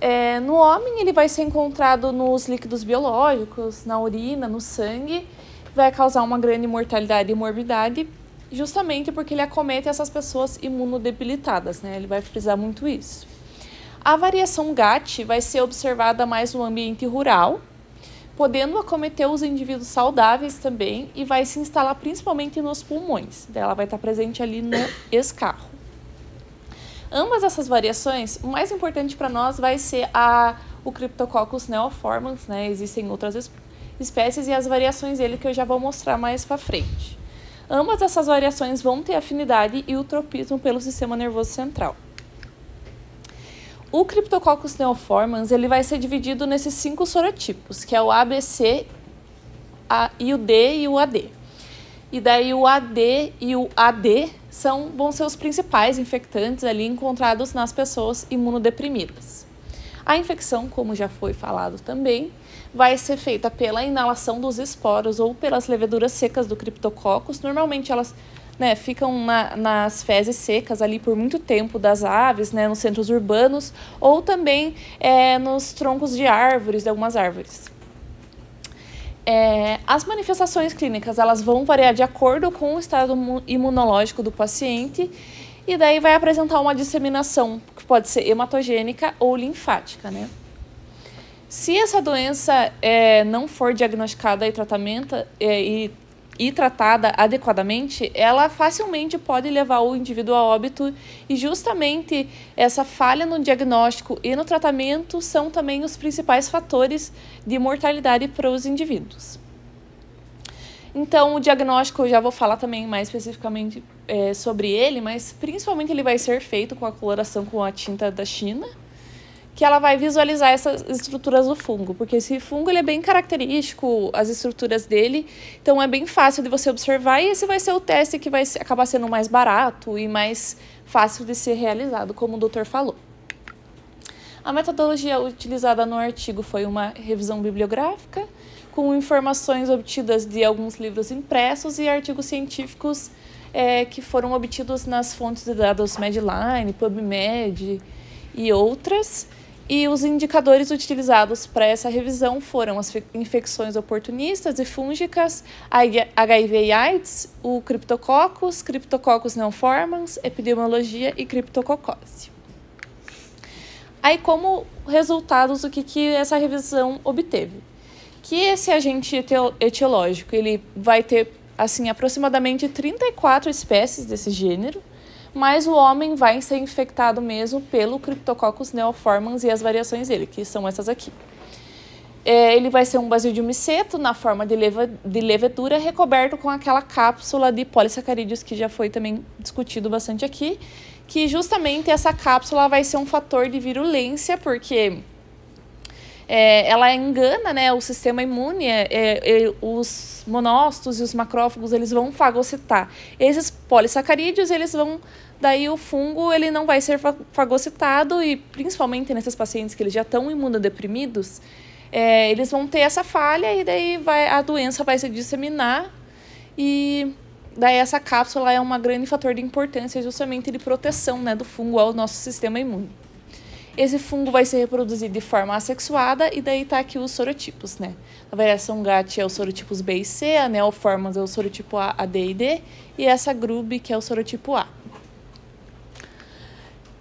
É, no homem, ele vai ser encontrado nos líquidos biológicos, na urina, no sangue, vai causar uma grande mortalidade e morbidade, justamente porque ele acomete essas pessoas imunodebilitadas, né? Ele vai frisar muito isso. A variação GAT vai ser observada mais no ambiente rural, podendo acometer os indivíduos saudáveis também e vai se instalar principalmente nos pulmões. Ela vai estar presente ali no (coughs) escarro. Ambas essas variações, o mais importante para nós vai ser a, o Cryptococcus neoformans, né? Existem outras espécies e as variações dele que eu já vou mostrar mais para frente. Ambas essas variações vão ter afinidade e o tropismo pelo sistema nervoso central. O Cryptococcus neoformans ele vai ser dividido nesses cinco sorotipos, que é o ABC, a, e o D e o AD. E daí o AD e o AD são, vão ser os principais infectantes ali encontrados nas pessoas imunodeprimidas. A infecção, como já foi falado também, vai ser feita pela inalação dos esporos ou pelas leveduras secas do Cryptococcus. Normalmente elas né, ficam na, nas fezes secas ali por muito tempo das aves, né, nos centros urbanos, ou também é, nos troncos de árvores, de algumas árvores. É, as manifestações clínicas elas vão variar de acordo com o estado imunológico do paciente e daí vai apresentar uma disseminação que pode ser hematogênica ou linfática, né? Se essa doença é, não for diagnosticada e tratamento é, e e tratada adequadamente, ela facilmente pode levar o indivíduo a óbito e justamente essa falha no diagnóstico e no tratamento são também os principais fatores de mortalidade para os indivíduos. Então, o diagnóstico eu já vou falar também mais especificamente é, sobre ele, mas principalmente ele vai ser feito com a coloração com a tinta da China que ela vai visualizar essas estruturas do fungo, porque esse fungo ele é bem característico, as estruturas dele, então é bem fácil de você observar e esse vai ser o teste que vai acabar sendo mais barato e mais fácil de ser realizado, como o doutor falou. A metodologia utilizada no artigo foi uma revisão bibliográfica, com informações obtidas de alguns livros impressos e artigos científicos é, que foram obtidos nas fontes de dados Medline, PubMed e outras. E os indicadores utilizados para essa revisão foram as infecções oportunistas e fúngicas, HIV e AIDS, o Cryptococcus, Cryptococcus neoformans, epidemiologia e criptococose. Aí, como resultados, o que, que essa revisão obteve? Que esse agente etiológico ele vai ter assim aproximadamente 34 espécies desse gênero, mas o homem vai ser infectado mesmo pelo Cryptococcus neoformans e as variações dele, que são essas aqui. É, ele vai ser um basídio miceto na forma de, leva, de levedura, recoberto com aquela cápsula de polissacarídeos que já foi também discutido bastante aqui, que justamente essa cápsula vai ser um fator de virulência, porque é, ela engana né, o sistema imune, é, é, os monócitos e os macrófagos eles vão fagocitar. Esses polissacarídeos eles vão daí o fungo ele não vai ser fagocitado e principalmente nesses pacientes que eles já estão imunodeprimidos, é, eles vão ter essa falha e daí vai, a doença vai se disseminar e daí essa cápsula é um grande fator de importância justamente de proteção né, do fungo ao nosso sistema imune. Esse fungo vai se reproduzir de forma assexuada e daí tá aqui os sorotipos, né? A variação GAT é o sorotipos B e C, a Neoformas é o sorotipo A, A, D e D, e essa Grube, que é o sorotipo A.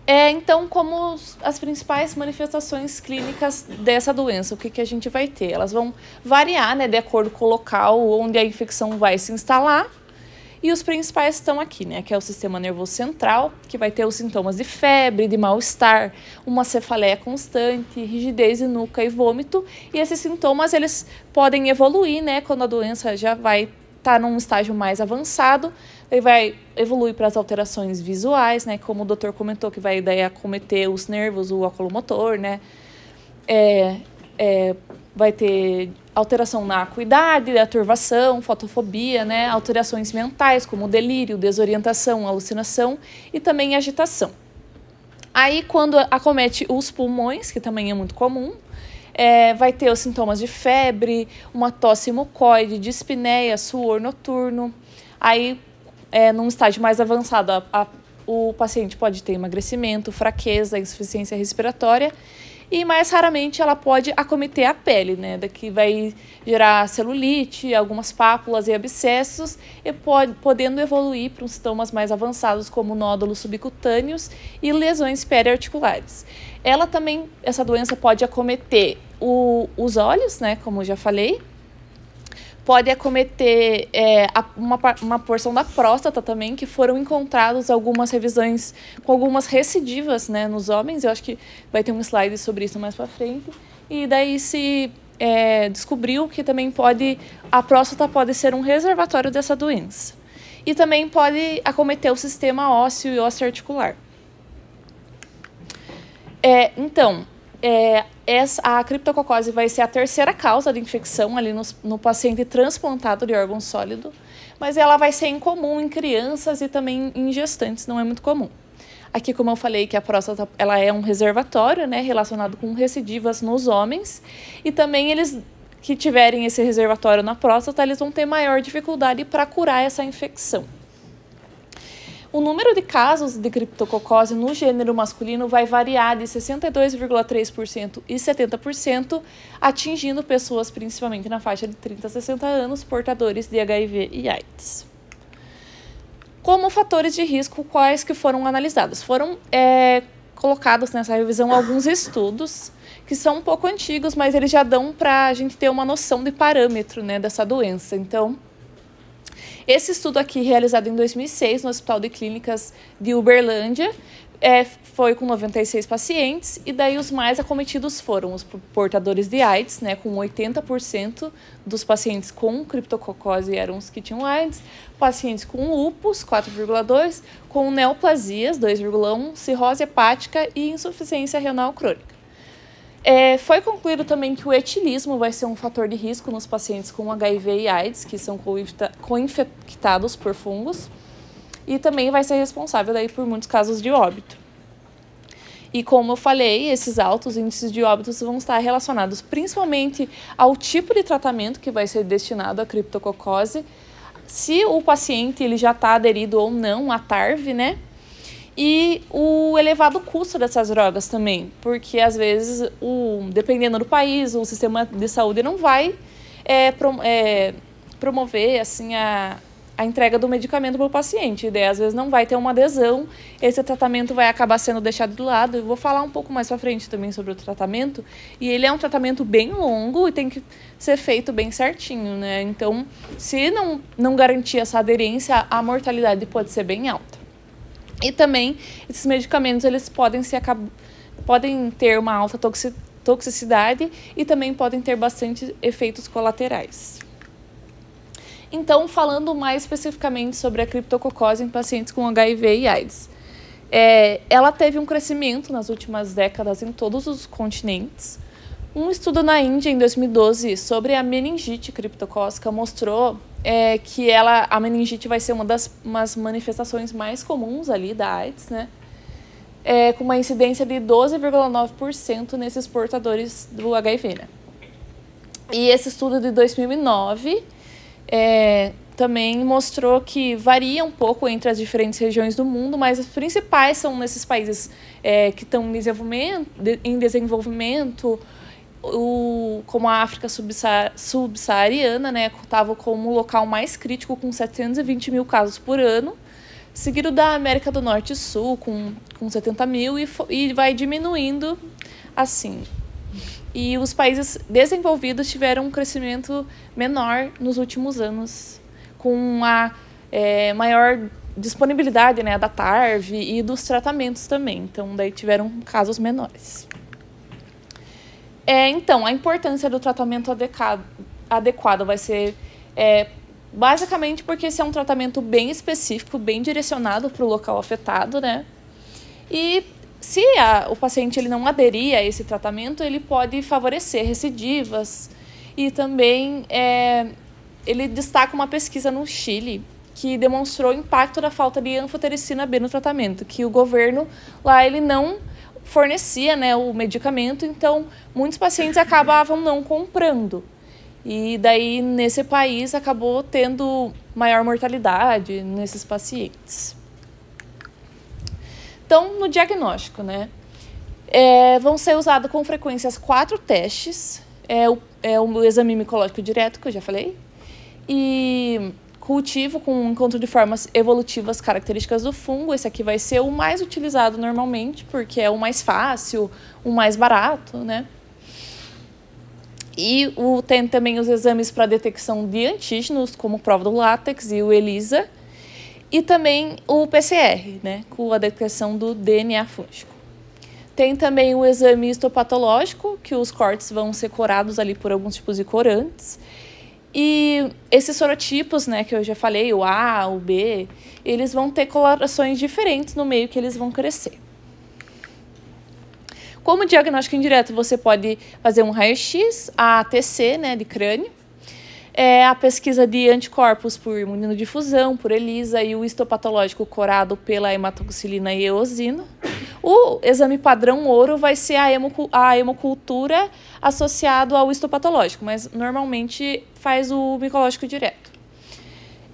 É, então, como as principais manifestações clínicas dessa doença, o que, que a gente vai ter? Elas vão variar, né, de acordo com o local onde a infecção vai se instalar, e os principais estão aqui, né? Que é o sistema nervoso central, que vai ter os sintomas de febre, de mal-estar, uma cefaleia constante, rigidez e nuca e vômito. E esses sintomas eles podem evoluir, né? Quando a doença já vai estar tá num estágio mais avançado, ele vai evoluir para as alterações visuais, né? Como o doutor comentou, que vai daí acometer os nervos, o oculomotor, né? É, é, vai ter alteração na acuidade, aturvação, fotofobia, né? alterações mentais como delírio, desorientação, alucinação e também agitação. Aí, quando acomete os pulmões, que também é muito comum, é, vai ter os sintomas de febre, uma tosse mucoide, dispneia, suor noturno. Aí, é, num estágio mais avançado, a, a, o paciente pode ter emagrecimento, fraqueza, insuficiência respiratória e mais raramente ela pode acometer a pele, né? Daqui vai gerar celulite, algumas pápulas e abscessos e pode, podendo evoluir para sintomas mais avançados como nódulos subcutâneos e lesões periarticulares. Ela também, essa doença pode acometer o, os olhos, né? Como já falei, pode acometer é, uma, uma porção da próstata também, que foram encontrados algumas revisões com algumas recidivas né, nos homens. Eu acho que vai ter um slide sobre isso mais para frente. E daí se é, descobriu que também pode a próstata pode ser um reservatório dessa doença. E também pode acometer o sistema ósseo e ósseo articular. É, então, é, essa, a criptococose vai ser a terceira causa de infecção ali no, no paciente transplantado de órgão sólido, mas ela vai ser incomum em crianças e também em gestantes, não é muito comum. Aqui, como eu falei, que a próstata ela é um reservatório, né, relacionado com recidivas nos homens, e também eles que tiverem esse reservatório na próstata, eles vão ter maior dificuldade para curar essa infecção. O número de casos de criptococose no gênero masculino vai variar de 62,3% e 70%, atingindo pessoas principalmente na faixa de 30 a 60 anos portadores de HIV e AIDS. Como fatores de risco, quais que foram analisados? Foram é, colocados nessa revisão alguns estudos que são um pouco antigos, mas eles já dão para a gente ter uma noção de parâmetro né, dessa doença. Então, esse estudo aqui, realizado em 2006 no Hospital de Clínicas de Uberlândia, é, foi com 96 pacientes, e daí os mais acometidos foram os portadores de AIDS, né, com 80% dos pacientes com criptococose eram os que tinham AIDS, pacientes com lupus, 4,2%, com neoplasias, 2,1%, cirrose hepática e insuficiência renal crônica. É, foi concluído também que o etilismo vai ser um fator de risco nos pacientes com HIV e AIDS, que são co-infectados por fungos, e também vai ser responsável daí por muitos casos de óbito. E como eu falei, esses altos índices de óbitos vão estar relacionados principalmente ao tipo de tratamento que vai ser destinado à criptococose, se o paciente ele já está aderido ou não à TARV, né? E o elevado custo dessas drogas também, porque às vezes, o, dependendo do país, o sistema de saúde não vai é, pro, é, promover assim a, a entrega do medicamento para o paciente. E daí, às vezes não vai ter uma adesão, esse tratamento vai acabar sendo deixado de lado. Eu vou falar um pouco mais para frente também sobre o tratamento. E ele é um tratamento bem longo e tem que ser feito bem certinho, né? Então, se não, não garantir essa aderência, a mortalidade pode ser bem alta. E também esses medicamentos eles podem se podem ter uma alta toxicidade e também podem ter bastante efeitos colaterais. Então, falando mais especificamente sobre a criptococose em pacientes com HIV e AIDS. É, ela teve um crescimento nas últimas décadas em todos os continentes. Um estudo na Índia, em 2012, sobre a meningite criptocócica mostrou é que ela, a meningite vai ser uma das umas manifestações mais comuns ali da AIDS, né? É, com uma incidência de 12,9% nesses portadores do HIV, né? E esse estudo de 2009 é, também mostrou que varia um pouco entre as diferentes regiões do mundo, mas as principais são nesses países é, que estão em desenvolvimento, em desenvolvimento o, como a África subsaariana, né, estava como o local mais crítico, com 720 mil casos por ano, seguido da América do Norte e Sul, com, com 70 mil, e, e vai diminuindo assim. E os países desenvolvidos tiveram um crescimento menor nos últimos anos, com a é, maior disponibilidade né, da TARV e dos tratamentos também. Então, daí tiveram casos menores. É, então, a importância do tratamento adequado, adequado vai ser é, basicamente porque esse é um tratamento bem específico, bem direcionado para o local afetado, né? E se a- o paciente ele não aderir a esse tratamento, ele pode favorecer recidivas e também é, ele destaca uma pesquisa no Chile que demonstrou o impacto da falta de anfotericina B no tratamento, que o governo lá ele não fornecia né, o medicamento, então muitos pacientes acabavam não comprando. E daí, nesse país, acabou tendo maior mortalidade nesses pacientes. Então, no diagnóstico, né? é, vão ser usados com frequências quatro testes. É o, é o exame micológico direto, que eu já falei. E cultivo com encontro de formas evolutivas características do fungo. Esse aqui vai ser o mais utilizado normalmente, porque é o mais fácil, o mais barato, né? E o, tem também os exames para detecção de antígenos, como prova do látex e o ELISA. E também o PCR, né, com a detecção do DNA fúngico. Tem também o exame histopatológico, que os cortes vão ser corados ali por alguns tipos de corantes. E esses sorotipos, né, que eu já falei, o A, o B, eles vão ter colorações diferentes no meio que eles vão crescer. Como diagnóstico indireto, você pode fazer um raio-x, a ATC, né, de crânio, é a pesquisa de anticorpos por imunodifusão, por ELISA e o histopatológico corado pela hematoxilina e eosina. O exame padrão ouro vai ser a, hemocu a hemocultura associado ao histopatológico, mas normalmente faz o micológico direto.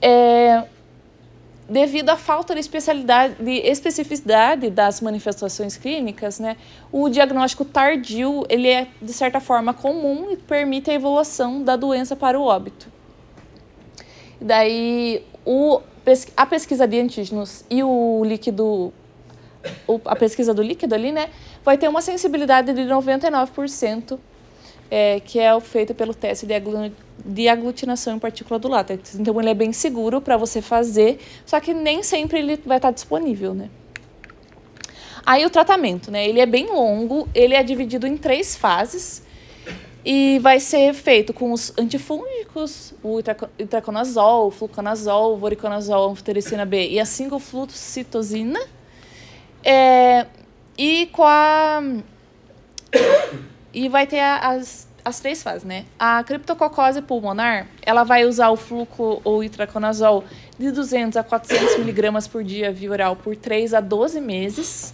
É, devido à falta de especialidade, de especificidade das manifestações clínicas, né, o diagnóstico tardio ele é de certa forma comum e permite a evolução da doença para o óbito. Daí o, a pesquisa de antígenos e o líquido, a pesquisa do líquido ali, né, vai ter uma sensibilidade de 99%, é, que é feita pelo teste de, aglu, de aglutinação em partícula do látex. Então ele é bem seguro para você fazer, só que nem sempre ele vai estar disponível, né? Aí o tratamento, né? Ele é bem longo, ele é dividido em três fases e vai ser feito com os antifúngicos, o itraconazol, o fluconazol, o voriconazol, anfotericina B e a 5-flucitosina. É, e com a e vai ter as, as três fases, né? A criptococose pulmonar, ela vai usar o fluco ou itraconazol de 200 a 400 miligramas por dia via oral por 3 a 12 meses.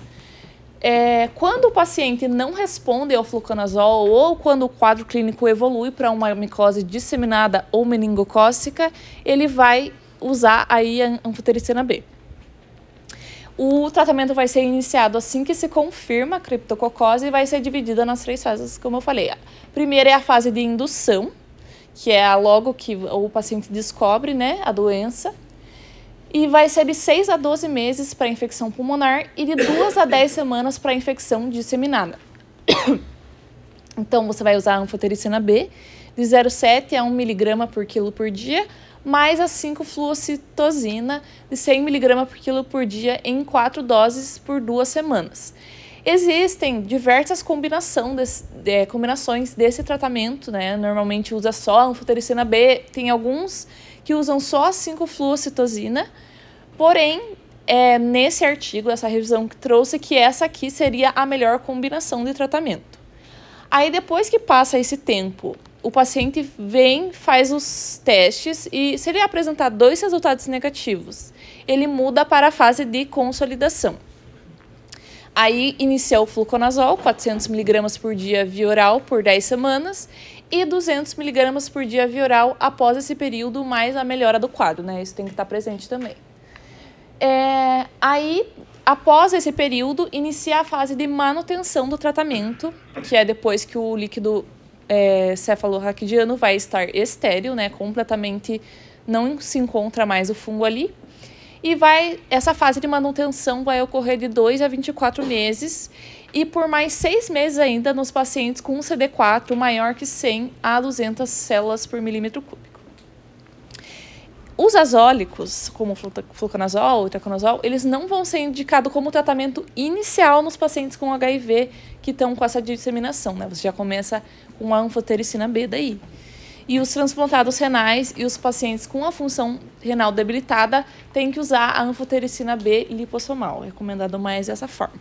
É, quando o paciente não responde ao fluconazol ou quando o quadro clínico evolui para uma micose disseminada ou meningocócica, ele vai usar aí a anfotericina B. O tratamento vai ser iniciado assim que se confirma a criptococose e vai ser dividida nas três fases, como eu falei. A primeira é a fase de indução, que é logo que o paciente descobre né, a doença. E vai ser de 6 a 12 meses para infecção pulmonar e de 2 a 10 semanas para infecção disseminada. Então, você vai usar a anfotericina B de 0,7 a 1 miligrama por quilo por dia, mais a 5-fluocitosina de 100 mg por quilo por dia em quatro doses por duas semanas. Existem diversas combinação desse, é, combinações desse tratamento, né? Normalmente usa só a anfotericina B, tem alguns que usam só a 5-fluocitosina, porém, é, nesse artigo, essa revisão que trouxe que essa aqui seria a melhor combinação de tratamento. Aí depois que passa esse tempo o paciente vem, faz os testes e se ele apresentar dois resultados negativos, ele muda para a fase de consolidação. Aí inicia o fluconazol, 400 mg por dia via oral por 10 semanas e 200 mg por dia via oral após esse período, mais a melhora do quadro, né? Isso tem que estar presente também. É, aí, após esse período, inicia a fase de manutenção do tratamento, que é depois que o líquido é, cefalorraquidiano vai estar estéril, né? Completamente não se encontra mais o fungo ali. E vai essa fase de manutenção vai ocorrer de 2 a 24 meses e por mais seis meses ainda nos pacientes com um CD4 maior que 100 a 200 células por milímetro cúbico. Os azólicos, como fluconazol, itraconazol, eles não vão ser indicados como tratamento inicial nos pacientes com HIV que estão com essa disseminação, né? Você já começa com a anfotericina B daí. E os transplantados renais e os pacientes com a função renal debilitada têm que usar a anfotericina B liposomal, recomendado mais dessa forma.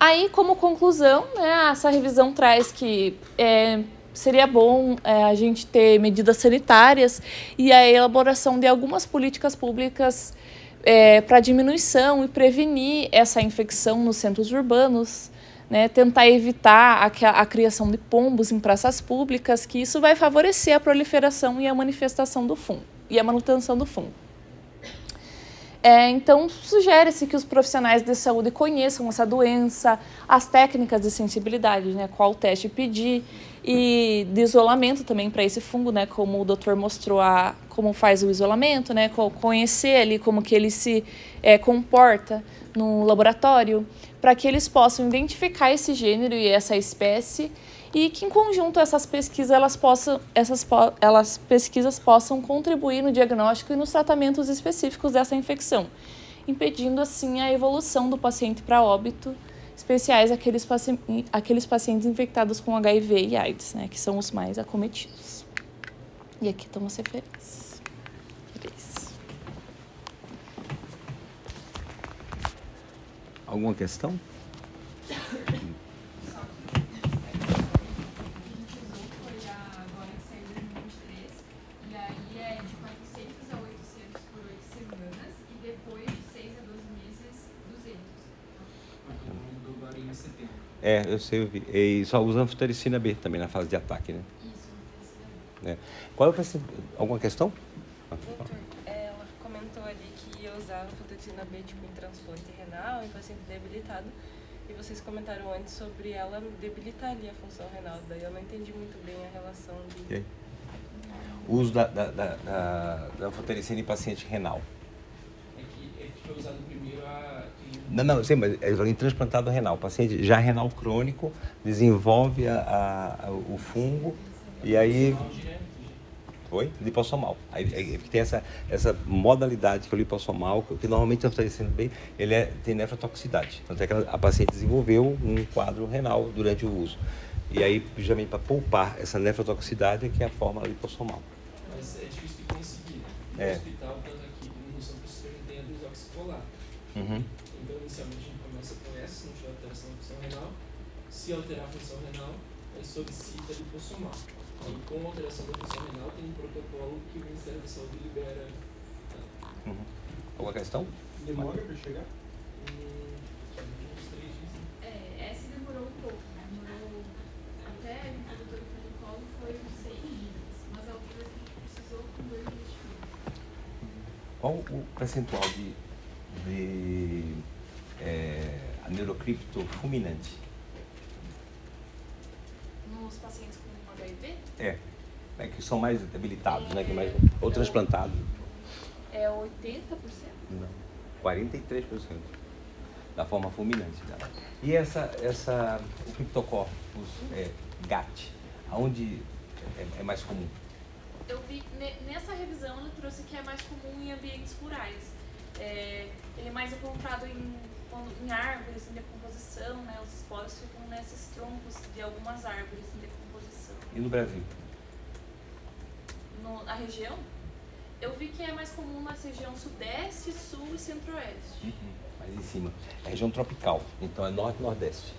Aí, como conclusão, né, essa revisão traz que é, seria bom é, a gente ter medidas sanitárias e a elaboração de algumas políticas públicas é, para diminuição e prevenir essa infecção nos centros urbanos, né, tentar evitar a, a, criação de pombos em praças públicas, que isso vai favorecer a proliferação e a manifestação do fungo e a manutenção do fungo. É, então, sugere-se que os profissionais de saúde conheçam essa doença, as técnicas de sensibilidade, né, qual teste pedir, e de isolamento também para esse fungo, né, como o doutor mostrou a, como faz o isolamento, né, conhecer ali como que ele se é, comporta no laboratório, para que eles possam identificar esse gênero e essa espécie e que em conjunto essas pesquisas elas possam essas elas pesquisas possam contribuir no diagnóstico e nos tratamentos específicos dessa infecção, impedindo assim a evolução do paciente para óbito, especiais aqueles, paci aqueles pacientes infectados com HIV e AIDS, né, que são os mais acometidos. E aqui estão as referências. Alguma questão? É, eu sei, eu vi. E só usa anfotericina B também na fase de ataque, né? Isso. É. Qual é o Alguma questão? Doutor, ela comentou ali que ia usar anfotericina B tipo, em transplante renal, em paciente debilitado. E vocês comentaram antes sobre ela debilitar ali a função renal. Daí eu não entendi muito bem a relação de... O uso da, da, da, da, da anfotericina em paciente renal. É que, é que foi usado primeiro a não, não, sim, mas é em transplantado renal. O paciente já renal crônico desenvolve a, a, o fungo e aí. Oi? Lipossomal. Aí, aí, tem essa, essa modalidade que é o lipossomal, que normalmente está sendo bem, ele é, tem nefrotoxicidade. Tanto é que a, paciente desenvolveu um quadro renal durante o uso. E aí, justamente para poupar essa nefrotoxicidade, é que é a forma lipossomal. Mas é difícil de conseguir. No é. hospital, tanto aqui como no São Francisco, tem a desoxicolar. Uhum inicialmente a gente começa com essa, se não tiver alteração da função renal. Se alterar a função renal, aí solicita lipossomal. Aí com alteração da função renal tem um protocolo que o Ministério da Saúde libera. Uhum. Alguma questão? Demora para chegar? Hum, uns três dias. É, essa demorou um pouco, né? Demorou até o produtor do protocolo foi uns seis dias, mas a outra vez a gente precisou com dois dias Qual o percentual de, de é, a neurocripto fulminante. Nos pacientes com HIV? É, é que são mais debilitados, é, né? Que mais, ou transplantados. É 80%? Não, 43% da forma fulminante dela. E essa, essa, o Cryptococcus é, GAT, aonde é, é mais comum? Eu vi, nessa revisão ele trouxe que é mais comum em ambientes rurais. É, ele é mais encontrado em em árvores em decomposição, né? Os esporos ficam nesses troncos de algumas árvores em decomposição. E no Brasil? No, na região? Eu vi que é mais comum na região sudeste, sul e centro-oeste. Uhum. Mais em cima. É região tropical, então é norte e nordeste.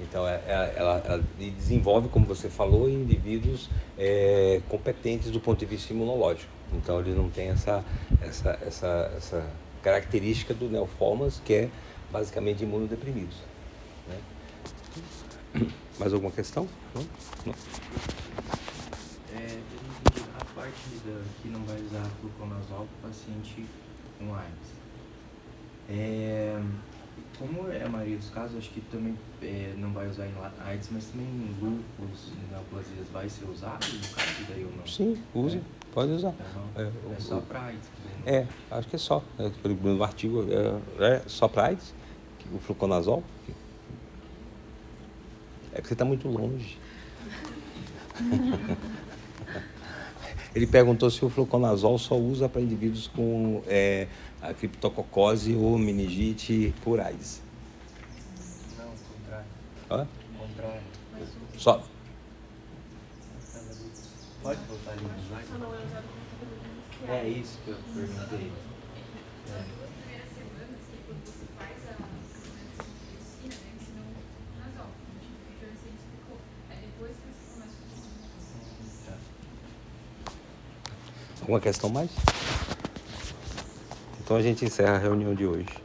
Então é, é, ela, ela, desenvolve, como você falou, indivíduos é, competentes do ponto de vista imunológico. Então ele não tem essa, essa, essa, essa característica do neoformas, que é basicamente imunodeprimidos. Né? Mais alguma questão? Não? Não. É, a parte da, que não vai usar fluconazol para o paciente com AIDS. É, como é a maioria dos casos, acho que também é, não vai usar em AIDS, mas também em lúpus, neoplasias, vai ser usado no caso daí ou não? Sim, use, é. pode usar. É, é, é só para AIDS? É, acho que é só. É, no artigo é, é só para AIDS o fluconazol? É porque você está muito longe. (laughs) Ele perguntou se o fluconazol só usa para indivíduos com é, a criptococose ou meningite por AIDS. Não, contrário. Hã? Contrário. Só. Pode voltar ali no slide? É isso que eu perguntei. Alguma questão mais? Então a gente encerra a reunião de hoje.